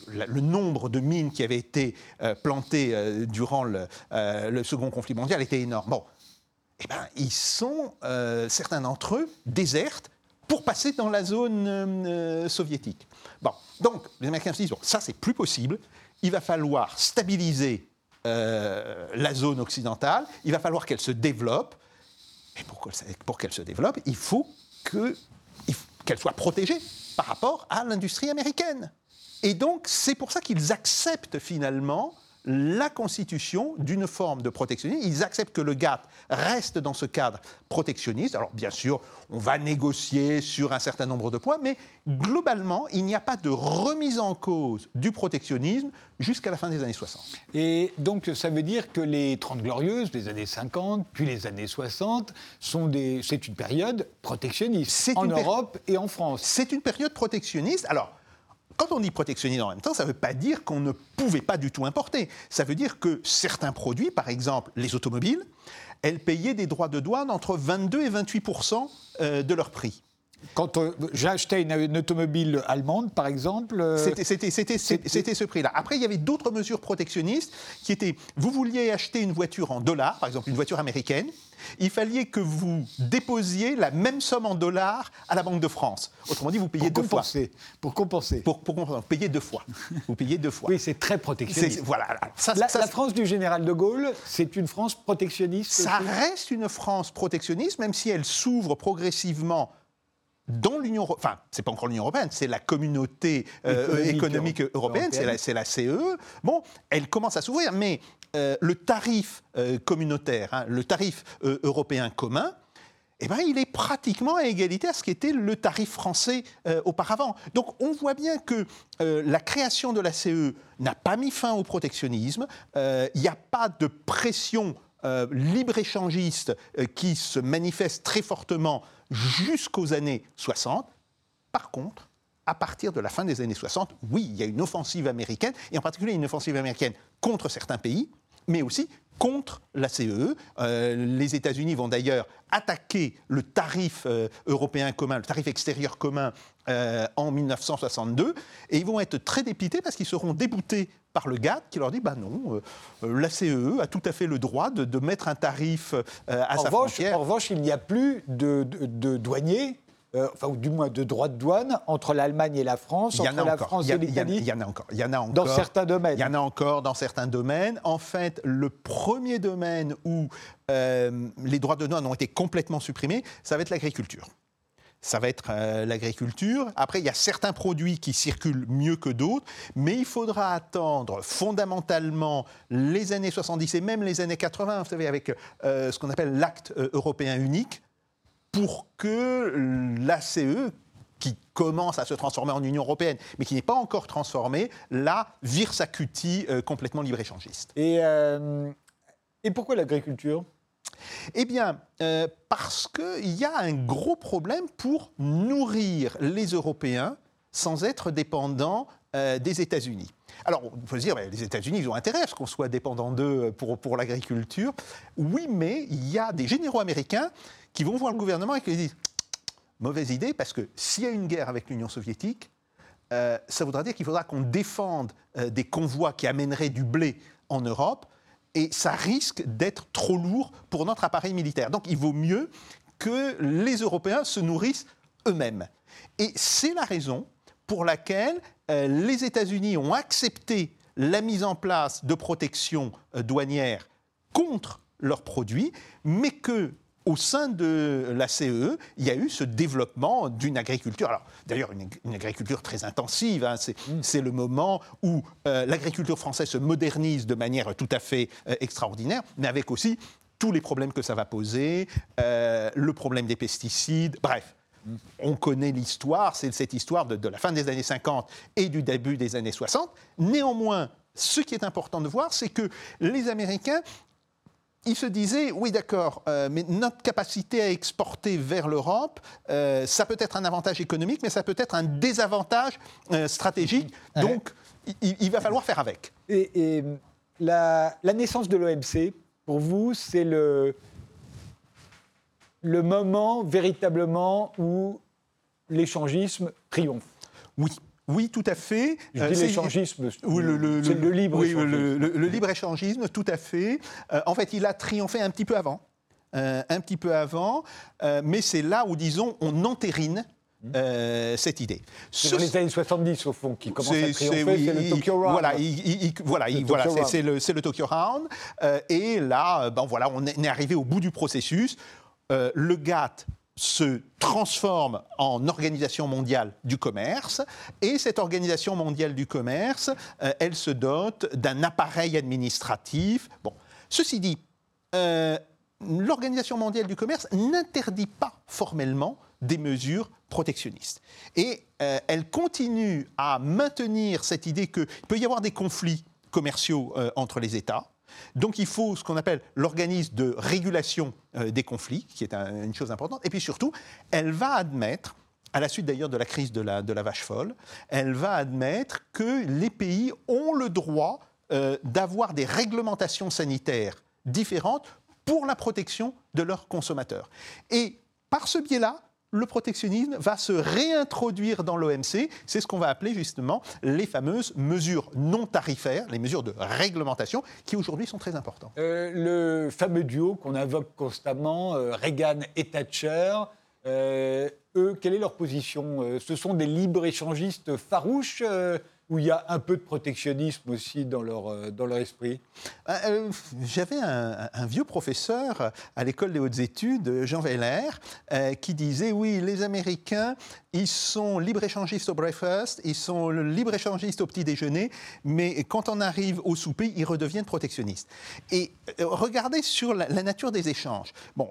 Le nombre de mines qui avaient été plantées durant le, second conflit mondial était énorme. Bon, eh ben, ils sont, euh, certains d'entre eux, désertent pour passer dans la zone euh, soviétique. Bon, donc les Américains se disent, ça c'est plus possible, il va falloir stabiliser euh, la zone occidentale, il va falloir qu'elle se développe, et pour, qu'elle se développe, il faut qu'elle soit protégée par rapport à l'industrie américaine. Et donc c'est pour ça qu'ils acceptent finalement la constitution d'une forme de protectionnisme. Ils acceptent que le GATT reste dans ce cadre protectionniste. Alors bien sûr, on va négocier sur un certain nombre de points, mais globalement, il n'y a pas de remise en cause du protectionnisme jusqu'à la fin des années 60. Et donc ça veut dire que les 30 glorieuses, les années 50, puis les années 60, sont des... c'est une période protectionniste en Europe et en France. C'est une période protectionniste. Alors, quand on dit protectionnisme en même temps, ça ne veut pas dire qu'on ne pouvait pas du tout importer. Ça veut dire que certains produits, par exemple les automobiles, elles payaient des droits de douane entre 22 et 28% euh, de leur prix. Quand euh, j'ai acheté une, automobile allemande, par exemple. Euh, c'était ce prix-là. Après, il y avait d'autres mesures protectionnistes qui étaient vous vouliez acheter une voiture en dollars, par exemple une voiture américaine, il fallait que vous déposiez la même somme en dollars à la Banque de France. Autrement dit, vous payez deux fois. Pour compenser. Pour, pour compenser. Vous payez deux fois. Vous payez deux fois. Oui, c'est très protectionniste. Voilà. la, la, France du général de Gaulle, c'est une France protectionniste Ça reste une France protectionniste, même si elle s'ouvre progressivement dans l'Union enfin, c'est pas encore l'Union européenne, c'est la communauté euh, économique, européenne, c'est la, CE. E. Bon, elle commence à s'ouvrir, mais euh, le tarif euh, communautaire, hein, le tarif européen commun, eh ben, il est pratiquement à égalité à ce qu'était le tarif français auparavant. Donc on voit bien que la création de la CE n'a pas mis fin au protectionnisme, il n'y a pas de pression libre-échangiste qui se manifeste très fortement jusqu'aux années 60. Par contre, à partir de la fin des années 60, oui, il y a une offensive américaine, et en particulier une offensive américaine contre certains pays, mais aussi contre la CE. E. Euh, les États-Unis vont d'ailleurs attaquer le tarif euh, européen commun, le tarif extérieur commun euh, en 1962, et ils vont être très dépités parce qu'ils seront déboutés par le GATT qui leur dit bah non, la CE e a tout à fait le droit de, mettre un tarif à sa frontière. En revanche, il n'y a plus de, de douaniers euh, enfin, ou du moins de droits de douane entre l'Allemagne et la France, entre la France et l'Italie Il y en a encore. Il y en a encore. Dans certains domaines. Il y en a encore dans certains domaines. En fait, le premier domaine où euh, les droits de douane ont été complètement supprimés, ça va être l'agriculture. Ça va être euh, l'agriculture. Après, il y a certains produits qui circulent mieux que d'autres, mais il faudra attendre fondamentalement les années 70 et même les années 80, vous savez, avec ce qu'on appelle l'acte européen unique, pour que l'ACE, qui commence à se transformer en Union européenne, mais qui n'est pas encore transformée, là, vire sa cutie euh, complètement libre-échangiste. Et, euh, et pourquoi l'agriculture? Eh bien, euh, parce qu'il y a un gros problème pour nourrir les Européens sans être dépendants des États-Unis. Alors, on peut se dire, les États-Unis, ils ont intérêt à ce qu'on soit dépendant d'eux pour, l'agriculture. Oui, mais il y a des généraux américains qui vont voir le gouvernement et qui disent mauvaise idée, parce que s'il y a une guerre avec l'Union soviétique, euh, ça voudra dire qu'il faudra qu'on défende euh, des convois qui amèneraient du blé en Europe, et ça risque d'être trop lourd pour notre appareil militaire. Donc il vaut mieux que les Européens se nourrissent eux-mêmes. Et c'est la raison pour laquelle euh, les États-Unis ont accepté la mise en place de protections euh, douanières contre leurs produits, mais que au sein de la CE, e, il y a eu ce développement d'une agriculture. Alors, d'ailleurs, une, agriculture très intensive. Hein. Mm. c'est, le moment où euh, l'agriculture française se modernise de manière tout à fait extraordinaire, mais avec aussi tous les problèmes que ça va poser, le problème des pesticides, bref on connaît l'histoire, c'est cette histoire de, la fin des années 50 et du début des années 60. Néanmoins, ce qui est important de voir, c'est que les Américains ils se disaient, oui d'accord, euh, mais notre capacité à exporter vers l'Europe, euh, ça peut être un avantage économique, mais ça peut être un désavantage euh, stratégique. Donc, il, va falloir faire avec. Et, la, naissance de l'OMC, pour vous, c'est le, le moment véritablement où l'échangisme triomphe? Oui. Oui, tout à fait. Je dis euh, l'échangisme, c'est le, libre oui, le, libre-échangisme, tout à fait. Euh, en fait, il a triomphé un petit peu avant. Euh, un petit peu avant, mais c'est là où, disons, on entérine mmh. cette idée. C'est dans les années 70, au fond, qui commence à triompher, c'est le Tokyo Round. Voilà, voilà, c'est le, Tokyo Round. et là, ben, voilà, on est arrivé au bout du processus. Euh, le GATT se transforme en organisation mondiale du commerce et cette organisation mondiale du commerce, euh, elle se dote d'un appareil administratif. Bon, ceci dit, euh, l'organisation mondiale du commerce n'interdit pas formellement des mesures protectionnistes. Et elle continue à maintenir cette idée qu'il peut y avoir des conflits commerciaux entre les États, donc il faut ce qu'on appelle l'organisme de régulation euh, des conflits, qui est une chose importante. Et puis surtout, elle va admettre, à la suite d'ailleurs de la crise de la, vache folle, elle va admettre que les pays ont le droit euh, d'avoir des réglementations sanitaires différentes pour la protection de leurs consommateurs. Et par ce biais-là, le protectionnisme va se réintroduire dans l'OMC. C'est ce qu'on va appeler justement les fameuses mesures non tarifaires, les mesures de réglementation, qui aujourd'hui sont très importantes. Euh, le fameux duo qu'on invoque constamment, euh, Reagan et Thatcher, euh, eux, quelle est leur position Ce sont des libres-échangistes farouches où il y a un peu de protectionnisme aussi dans leur, euh, dans leur esprit euh, euh, J'avais un, vieux professeur à l'école des hautes études, Jean Veller, qui disait oui, les Américains, ils sont libre-échangistes au breakfast, ils sont libre-échangistes au petit déjeuner, mais quand on arrive au souper, ils redeviennent protectionnistes. Et regardez sur la, nature des échanges. Bon,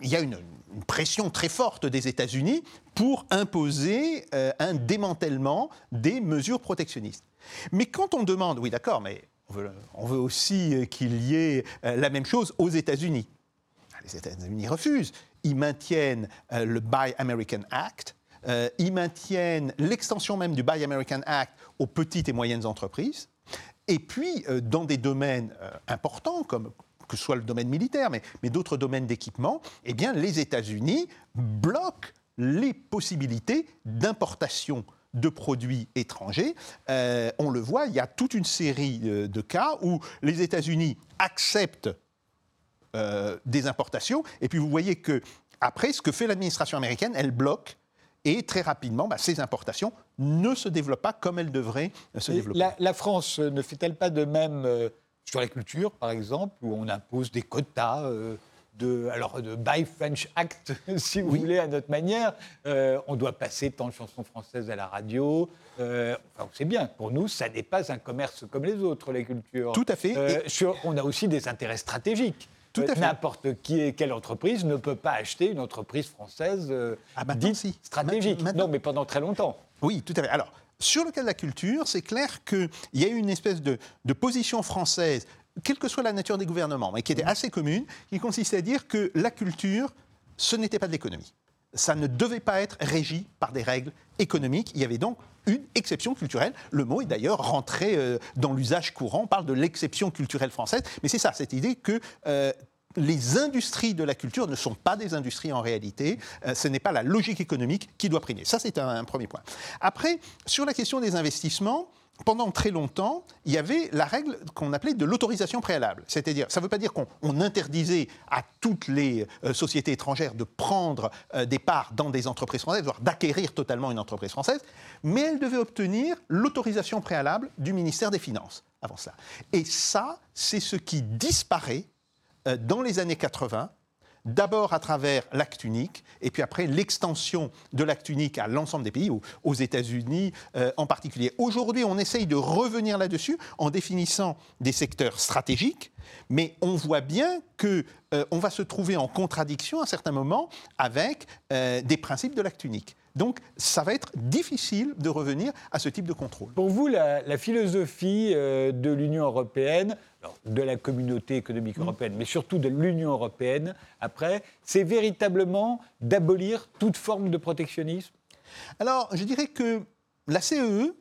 il y a une, une pression très forte des États-Unis pour imposer un démantèlement des mesures protectionnistes mais quand on demande, oui d'accord, mais on veut, aussi euh, qu'il y ait euh, la même chose aux États-Unis. Ah, les États-Unis refusent. Ils maintiennent euh, le Buy American Act, ils maintiennent l'extension même du Buy American Act aux petites et moyennes entreprises. Et puis, dans des domaines importants, comme que ce soit le domaine militaire, mais, mais d'autres domaines d'équipement, eh bien, les États-Unis bloquent les possibilités d'importation de produits étrangers. Euh, on le voit, il y a toute une série euh, de cas où les États-Unis acceptent euh, des importations, et puis vous voyez que après, ce que fait l'administration américaine, elle bloque et très rapidement, bah, ces importations ne se développent pas comme elles devraient se développer. La, France ne fait-elle pas de même sur la culture, par exemple, où on impose des quotas de, alors, de Buy French Act, <laughs> si vous voulez, à notre manière. Euh, on doit passer tant de chansons françaises à la radio. Euh, enfin, c'est bien. Pour nous, ça n'est pas un commerce comme les autres, les cultures. Tout à fait. Euh, sur, on a aussi des intérêts stratégiques. Tout à fait. N'importe qui, quelle entreprise ne peut pas acheter une entreprise française ah, dite stratégique. Non, mais pendant très longtemps. Oui, tout à fait. Alors, sur le cas de la culture, c'est clair qu'il y a eu une espèce de, de, position française quelle que soit la nature des gouvernements, mais qui était assez commune, qui consistait à dire que la culture, ce n'était pas de l'économie. Ça ne devait pas être régi par des règles économiques. Il y avait donc une exception culturelle. Le mot est d'ailleurs rentré euh, dans l'usage courant. On parle de l'exception culturelle française. Mais c'est ça, cette idée que euh, les industries de la culture ne sont pas des industries en réalité. Euh, ce n'est pas la logique économique qui doit primer. Ça, c'est un, premier point. Après, sur la question des investissements, pendant très longtemps, il y avait la règle qu'on appelait de l'autorisation préalable. C'est-à-dire, ça ne veut pas dire qu'on interdisait à toutes les euh, sociétés étrangères de prendre euh, des parts dans des entreprises françaises, voire d'acquérir totalement une entreprise française, mais elles devaient obtenir l'autorisation préalable du ministère des Finances avant cela. Et ça, c'est ce qui disparaît dans les années 80 d'abord à travers l'acte unique, et puis après l'extension de l'acte unique à l'ensemble des pays, aux, États-Unis euh, en particulier. Aujourd'hui, on essaye de revenir là-dessus en définissant des secteurs stratégiques, mais on voit bien qu'on euh, va se trouver en contradiction à certains moments avec euh, des principes de l'acte unique. Donc, ça va être difficile de revenir à ce type de contrôle. Pour vous, la, philosophie euh, de l'Union européenne, de la communauté économique européenne, mais surtout de l'Union européenne, après, c'est véritablement d'abolir toute forme de protectionnisme? Alors, je dirais que la CEE, e,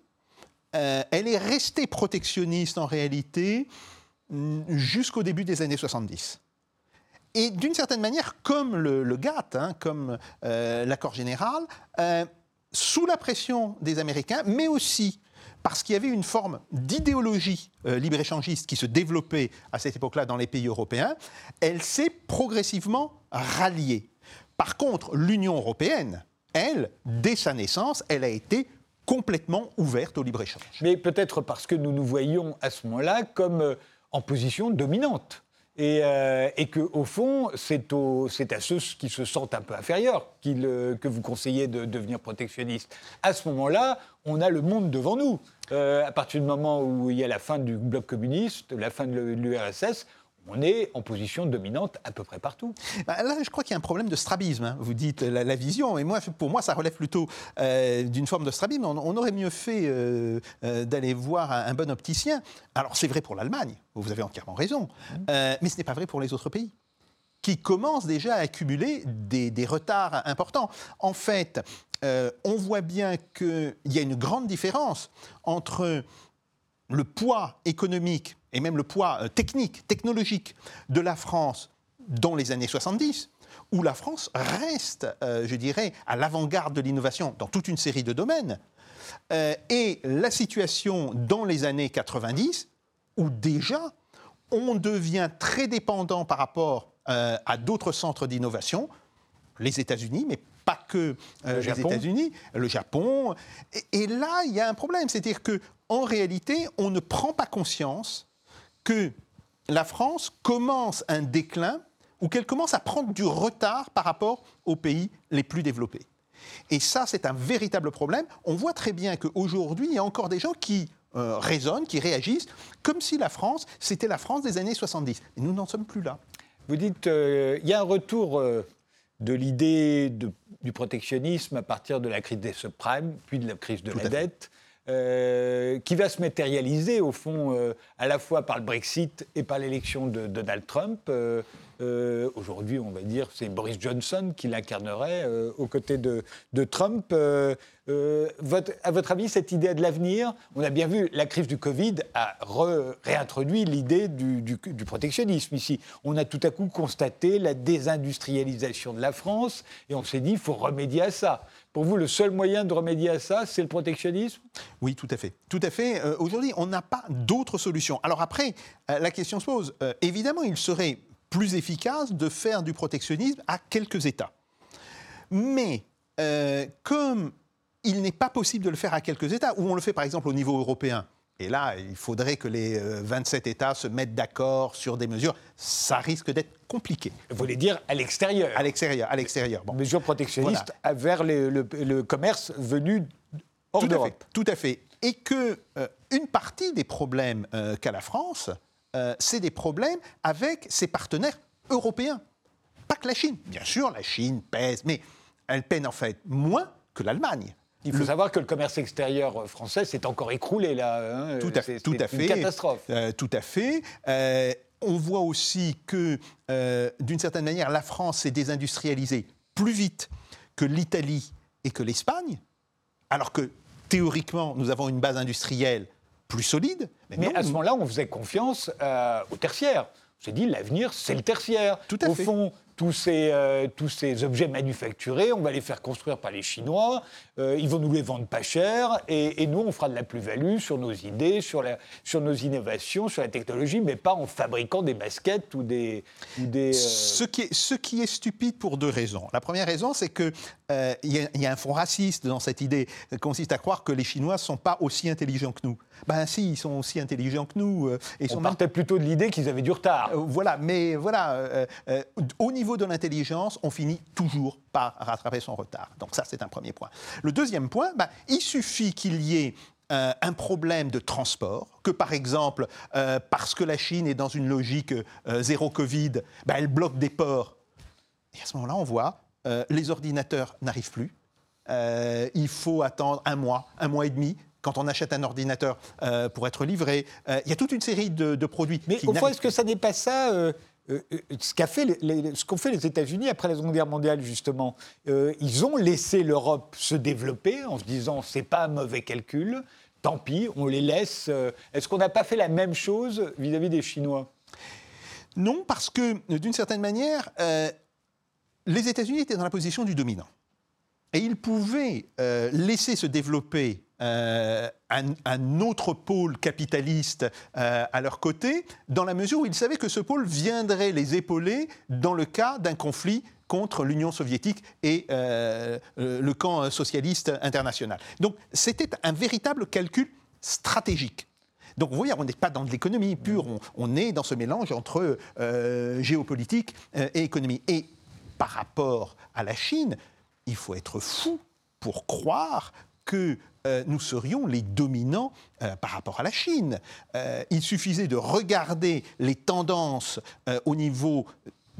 euh, elle est restée protectionniste en réalité mm, jusqu'au début des années 70. Et d'une certaine manière, comme le, GATT, hein, comme euh, l'accord général, euh, sous la pression des Américains, mais aussi parce qu'il y avait une forme d'idéologie euh, libre-échangiste qui se développait à cette époque-là dans les pays européens, elle s'est progressivement ralliée. Par contre, l'Union européenne, elle, dès sa naissance, elle a été complètement ouverte au libre-échange. Mais peut-être parce que nous nous voyions à ce moment-là comme en position dominante. Et, euh, et qu'au fond, c'est à ceux qui se sentent un peu inférieurs que vous conseillez de devenir protectionniste. À ce moment-là, on a le monde devant nous. Euh, à partir du moment où il y a la fin du bloc communiste, la fin de l'URSS, on est en position dominante à peu près partout. Bah, là, je crois qu'il y a un problème de strabisme. Hein. Vous dites la, vision, et moi, pour moi, ça relève plutôt euh, d'une forme de strabisme. On, aurait mieux fait euh, euh, d'aller voir un, bon opticien. Alors, c'est vrai pour l'Allemagne, vous avez entièrement raison, mmh. mais ce n'est pas vrai pour les autres pays qui commencent déjà à accumuler des, des retards importants. En fait, on voit bien qu'il y a une grande différence entre le poids économique et même le poids euh, technique, technologique de la France dans les années 70, où la France reste, euh, je dirais, à l'avant-garde de l'innovation dans toute une série de domaines, euh, et la situation dans les années 90, où déjà on devient très dépendant par rapport à d'autres centres d'innovation, les États-Unis, mais pas que les États-Unis, le Japon. Et, et, là, il y a un problème, c'est-à-dire que en réalité, on ne prend pas conscience que la France commence un déclin ou qu'elle commence à prendre du retard par rapport aux pays les plus développés. Et ça, c'est un véritable problème. On voit très bien qu'aujourd'hui, il y a encore des gens qui euh, raisonnent, qui réagissent, comme si la France, c'était la France des années 70. Et nous n'en sommes plus là. Vous dites, qu'il euh, il y a un retour euh, de l'idée du protectionnisme à partir de la crise des subprimes, puis de la crise de la dette. Euh, qui va se matérialiser au fond euh, à la fois par le Brexit et par l'élection de, Donald Trump. Euh, aujourd'hui, on va dire, c'est Boris Johnson qui l'incarnerait aux côtés de, Trump. Votre, à votre avis, cette idée de l'avenir, on a bien vu, la crise du Covid a réintroduit l'idée du, protectionnisme ici. On a tout à coup constaté la désindustrialisation de la France et on s'est dit, il faut remédier à ça. Pour vous, le seul moyen de remédier à ça, c'est le protectionnisme? Oui, tout à fait. Tout à fait. Euh, aujourd'hui, on n'a pas d'autre solution. Alors après, euh, la question se pose. Euh, évidemment, il serait plus efficace de faire du protectionnisme à quelques États. Mais comme il n'est pas possible de le faire à quelques États, ou on le fait par exemple au niveau européen, et là, il faudrait que les 27 euh, États se mettent d'accord sur des mesures. Ça risque d'être compliqué. Vous voulez dire à l'extérieur À l'extérieur, à l'extérieur. Bon. Mesures protectionnistes vers le, commerce venu hors d'Europe. Tout à fait. Et que euh, une partie des problèmes euh, qu'a la France, c'est des problèmes avec ses partenaires européens. Pas que la Chine. Bien sûr, la Chine pèse, mais elle peine en fait moins que l'Allemagne. Il faut savoir que le commerce extérieur français s'est encore écroulé là. Hein. Tout à, fait. Une catastrophe. Euh, tout à fait. Euh, on voit aussi que, euh, d'une certaine manière, la France s'est désindustrialisée plus vite que l'Italie et que l'Espagne, alors que théoriquement, nous avons une base industrielle plus solide. Mais, à ce moment-là, on faisait confiance au tertiaire. On s'est dit, l'avenir, c'est le tertiaire. Tout à Au fond, tous ces, euh, tous ces objets manufacturés, on va les faire construire par les Chinois, euh, ils vont nous les vendre pas cher, et, nous, on fera de la plus-value sur nos idées, sur, la, sur nos innovations, sur la technologie, mais pas en fabriquant des baskets ou des... des ce, qui est, ce qui est stupide pour deux raisons. La première raison, c'est qu'il y, y, a un fond raciste dans cette idée, consiste à croire que les Chinois ne sont pas aussi intelligents que nous. Ben si, ils sont aussi intelligents que nous. Euh, et On partait plutôt de l'idée qu'ils avaient du retard. Euh, voilà, mais voilà, euh, au niveau de l'intelligence, on finit toujours par rattraper son retard. Donc ça, c'est un premier point. Le deuxième point, ben, il suffit qu'il y ait un problème de transport, que par exemple, parce que la Chine est dans une logique zéro Covid, ben, elle bloque des ports. Et à ce moment-là, on voit, les ordinateurs n'arrivent plus. il faut attendre un mois, un mois et demi quand on achète un ordinateur euh, pour être livré. Euh, il y a toute une série de, produits. Mais au fond, est-ce que ça n'est pas ça euh, ce qu'ont fait, les, fait les États-Unis après la Seconde Guerre mondiale, justement? Ils ont laissé l'Europe se développer en se disant c'est pas un mauvais calcul, tant pis, on les laisse. Est-ce qu'on n'a pas fait la même chose vis-à-vis des Chinois? Non, parce que d'une certaine manière, les États-Unis étaient dans la position du dominant. Et ils pouvaient laisser se développer euh, un, autre pôle capitaliste euh, à leur côté, dans la mesure où ils savaient que ce pôle viendrait les épauler dans le cas d'un conflit contre l'Union soviétique et euh, le camp socialiste international. Donc c'était un véritable calcul stratégique. Donc vous voyez, on n'est pas dans de l'économie pure, on, est dans ce mélange entre géopolitique et économie. Et par rapport à la Chine, il faut être fou pour croire que euh, nous serions les dominants euh, par rapport à la Chine. Euh, il suffisait de regarder les tendances au niveau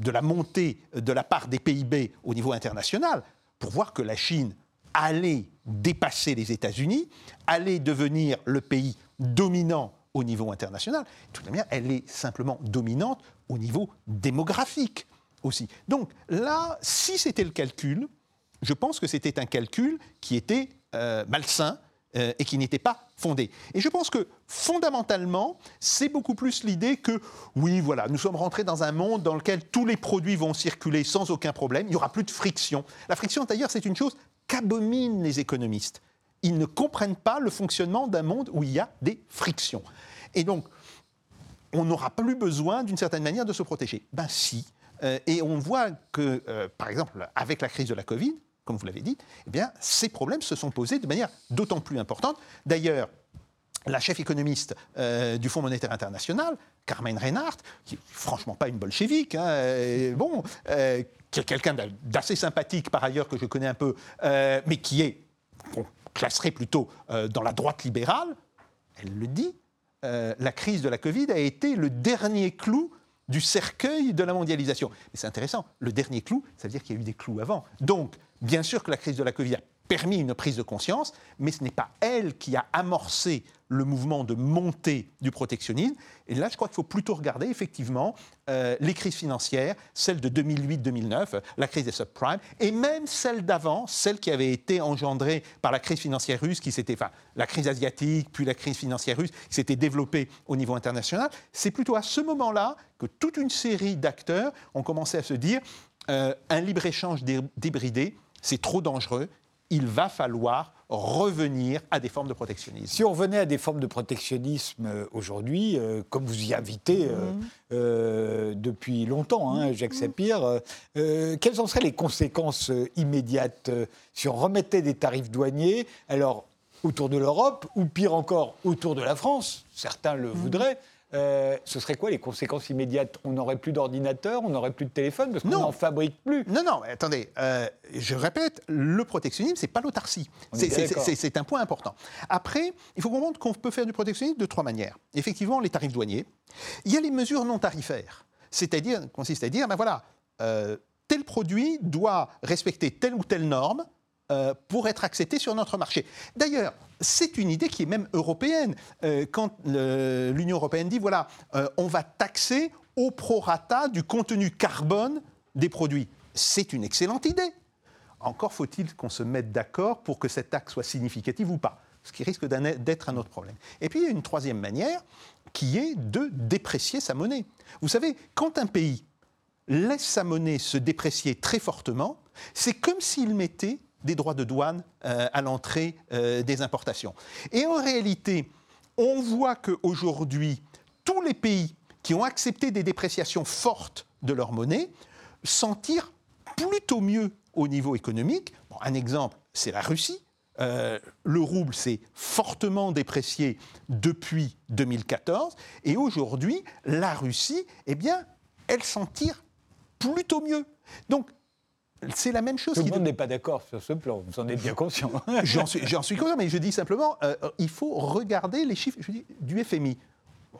de la montée de la part des PIB au niveau international pour voir que la Chine allait dépasser les États-Unis, allait devenir le pays dominant au niveau international. De toute manière, elle est simplement dominante au niveau démographique aussi. Donc là, si c'était le calcul, je pense que c'était un calcul qui était euh, malsain euh, et qui n'était pas fondé. Et je pense que fondamentalement, c'est beaucoup plus l'idée que, oui, voilà, nous sommes rentrés dans un monde dans lequel tous les produits vont circuler sans aucun problème, il n'y aura plus de friction. La friction, d'ailleurs, c'est une chose qu'abominent les économistes. Ils ne comprennent pas le fonctionnement d'un monde où il y a des frictions. Et donc, on n'aura plus besoin, d'une certaine manière, de se protéger. Ben si. Euh, et on voit que, par exemple, avec la crise de la Covid, comme vous l'avez dit, eh bien, ces problèmes se sont posés de manière d'autant plus importante. D'ailleurs, la chef économiste euh, du Fonds monétaire international, Carmen Reinhardt, qui n'est franchement pas une bolchevique, hein, euh, bon, euh, qui est quelqu'un d'assez sympathique par ailleurs que je connais un peu, mais qui est, qu'on classerait plutôt dans la droite libérale, elle le dit, la crise de la Covid a été le dernier clou du cercueil de la mondialisation. Mais c'est intéressant, le dernier clou, ça veut dire qu'il y a eu des clous avant. Donc, Bien sûr que la crise de la Covid a permis une prise de conscience, mais ce n'est pas elle qui a amorcé le mouvement de montée du protectionnisme. Et là, je crois qu'il faut plutôt regarder effectivement euh, les crises financières, celle de 2008-2009, la crise des subprimes, et même celle d'avant, celle qui avait été engendrée par la crise financière russe, qui s'était, la crise asiatique, puis la crise financière russe, qui s'était développée au niveau international. C'est plutôt à ce moment-là que toute une série d'acteurs ont commencé à se dire euh, un libre-échange débridé c'est trop dangereux, il va falloir revenir à des formes de protectionnisme. Si on revenait à des formes de protectionnisme euh, aujourd'hui, euh, comme vous y invitez euh, mhm. depuis longtemps, hein, Jacques mhm. Sapir, quelles en seraient les conséquences immédiates si on remettait des tarifs douaniers alors autour de l'Europe ou pire encore autour de la France Certains le mhm. voudraient. Euh, ce serait quoi les conséquences immédiates? On n'aurait plus d'ordinateur, on n'aurait plus de téléphone parce qu'on n'en fabrique plus. Non, non, attendez, euh, je répète, le protectionnisme, c'est pas l'autarcie. C'est un point important. Après, il faut comprendre qu'on peut faire du protectionnisme de trois manières. Effectivement, les tarifs douaniers. Il y a les mesures non tarifaires, c'est-à-dire, consiste à dire, ben voilà, euh, tel produit doit respecter telle ou telle norme euh, pour être accepté sur notre marché. D'ailleurs, c'est une idée qui est même européenne. Euh, quand l'Union européenne dit, voilà, euh, on va taxer au prorata du contenu carbone des produits. C'est une excellente idée. Encore faut-il qu'on se mette d'accord pour que cette taxe soit significative ou pas, ce qui risque d'être un autre problème. Et puis il y a une troisième manière qui est de déprécier sa monnaie. Vous savez, quand un pays laisse sa monnaie se déprécier très fortement, c'est comme s'il mettait des droits de douane euh, à l'entrée euh, des importations. Et en réalité, on voit qu'aujourd'hui, tous les pays qui ont accepté des dépréciations fortes de leur monnaie s'en tirent plutôt mieux au niveau économique. un exemple, c'est la Russie. Euh, le rouble s'est fortement déprécié depuis 2014 et aujourd'hui, la Russie, eh bien, elle s'en tire plutôt mieux. Donc, c'est la même chose. Tout le monde n'est pas d'accord sur ce plan, vous en êtes bien conscient. <laughs> J'en suis, suis, conscient, mais je dis simplement, euh, il faut regarder les chiffres je dis, du FMI.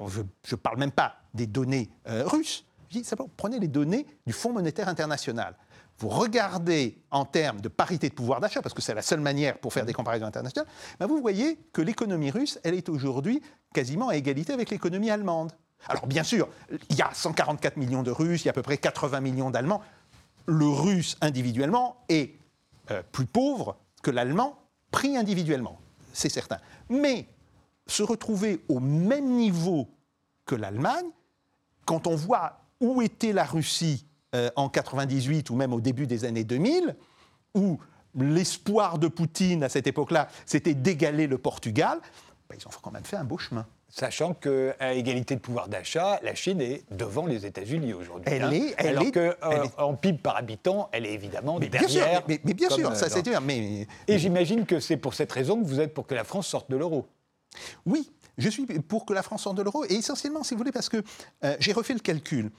je ne parle même pas des données euh, russes. Je dis simplement, prenez les données du Fonds monétaire international. Vous regardez en termes de parité de pouvoir d'achat, parce que c'est la seule manière pour faire des comparaisons internationales, ben vous voyez que l'économie russe, elle est aujourd'hui quasiment à égalité avec l'économie allemande. Alors bien sûr, il y a 144 millions de Russes, il y a à peu près 80 millions d'Allemands le russe individuellement est euh, plus pauvre que l'allemand pris individuellement, c'est certain. Mais se retrouver au même niveau que l'Allemagne, quand on voit où était la Russie euh, en 98 ou même au début des années 2000, où l'espoir de Poutine à cette époque-là, c'était d'égaler le Portugal, ben, ils ont quand même fait un beau chemin. Sachant qu'à égalité de pouvoir d'achat, la Chine est devant les États-Unis aujourd'hui. Elle hein. est, elle alors qu'en euh, PIB par habitant, elle est évidemment mais derrière. Bien sûr, mais, bien sûr, ça c'est sûr. Mais, Et j'imagine que c'est pour cette raison que vous êtes pour que la France sorte de l'euro. Oui, je suis pour que la France sorte de l'euro, et essentiellement, si vous voulez, parce que euh, j'ai refait le calcul.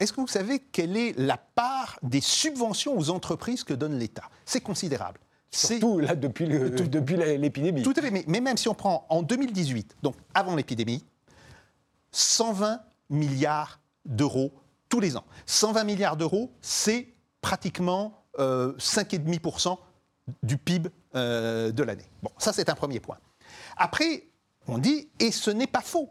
Est-ce que vous savez quelle est la part des subventions aux entreprises que donne l'État? C'est considérable. Surtout là, depuis l'épidémie. Tout à fait, mais, mais, même si on prend en 2018, donc avant l'épidémie, 120 milliards d'euros tous les ans. 120 milliards d'euros, c'est pratiquement euh, 5,5% du PIB euh, de l'année. Bon, ça c'est un premier point. Après, on dit, et ce n'est pas faux,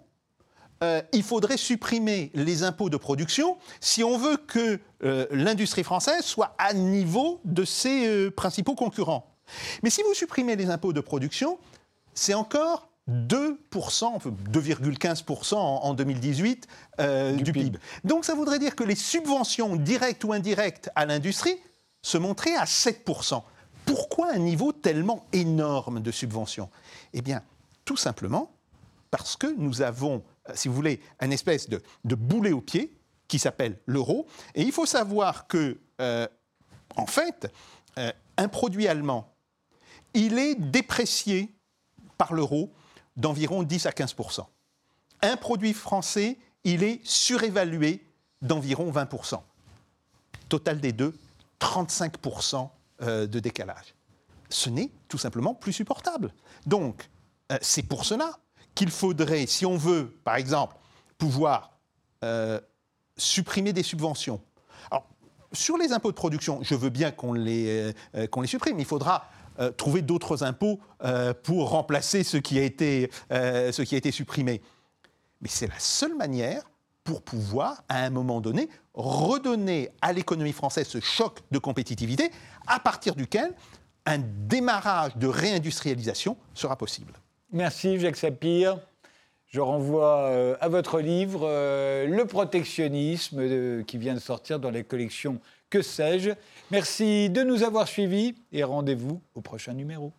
euh, il faudrait supprimer les impôts de production si on veut que euh, l'industrie française soit à niveau de ses principaux concurrents. Mais si vous supprimez les impôts de production, c'est encore 2%, 2,15% en, 2018 euh, du, PIB. Donc ça voudrait dire que les subventions directes ou indirectes à l'industrie se montraient à 7%. Pourquoi un niveau tellement énorme de subventions? Eh bien, tout simplement parce que nous avons, euh, si vous voulez, une espèce de, boulet au pied qui s'appelle l'euro. Et il faut savoir que, euh, en fait, un produit allemand il est déprécié par l'euro d'environ 10 à 15% Un produit français, il est surévalué d'environ 20% Total des deux, 35% euh, de décalage. Ce n'est tout simplement plus supportable. Donc, euh, c'est pour cela qu'il faudrait, si on veut, par exemple, pouvoir euh, supprimer des subventions. Sur les impôts de production, je veux bien qu'on les, les supprime, il faudra euh, trouver d'autres impôts euh, pour remplacer ce qui, a été, euh, ce qui a été supprimé. Mais c'est la seule manière pour pouvoir, à un moment donné, redonner à l'économie française ce choc de compétitivité à partir duquel un démarrage de réindustrialisation sera possible. Merci Jacques Sapir. Je renvoie à votre livre, Le protectionnisme, qui vient de sortir dans les collections Que sais-je? Merci de nous avoir suivis et rendez-vous au prochain numéro.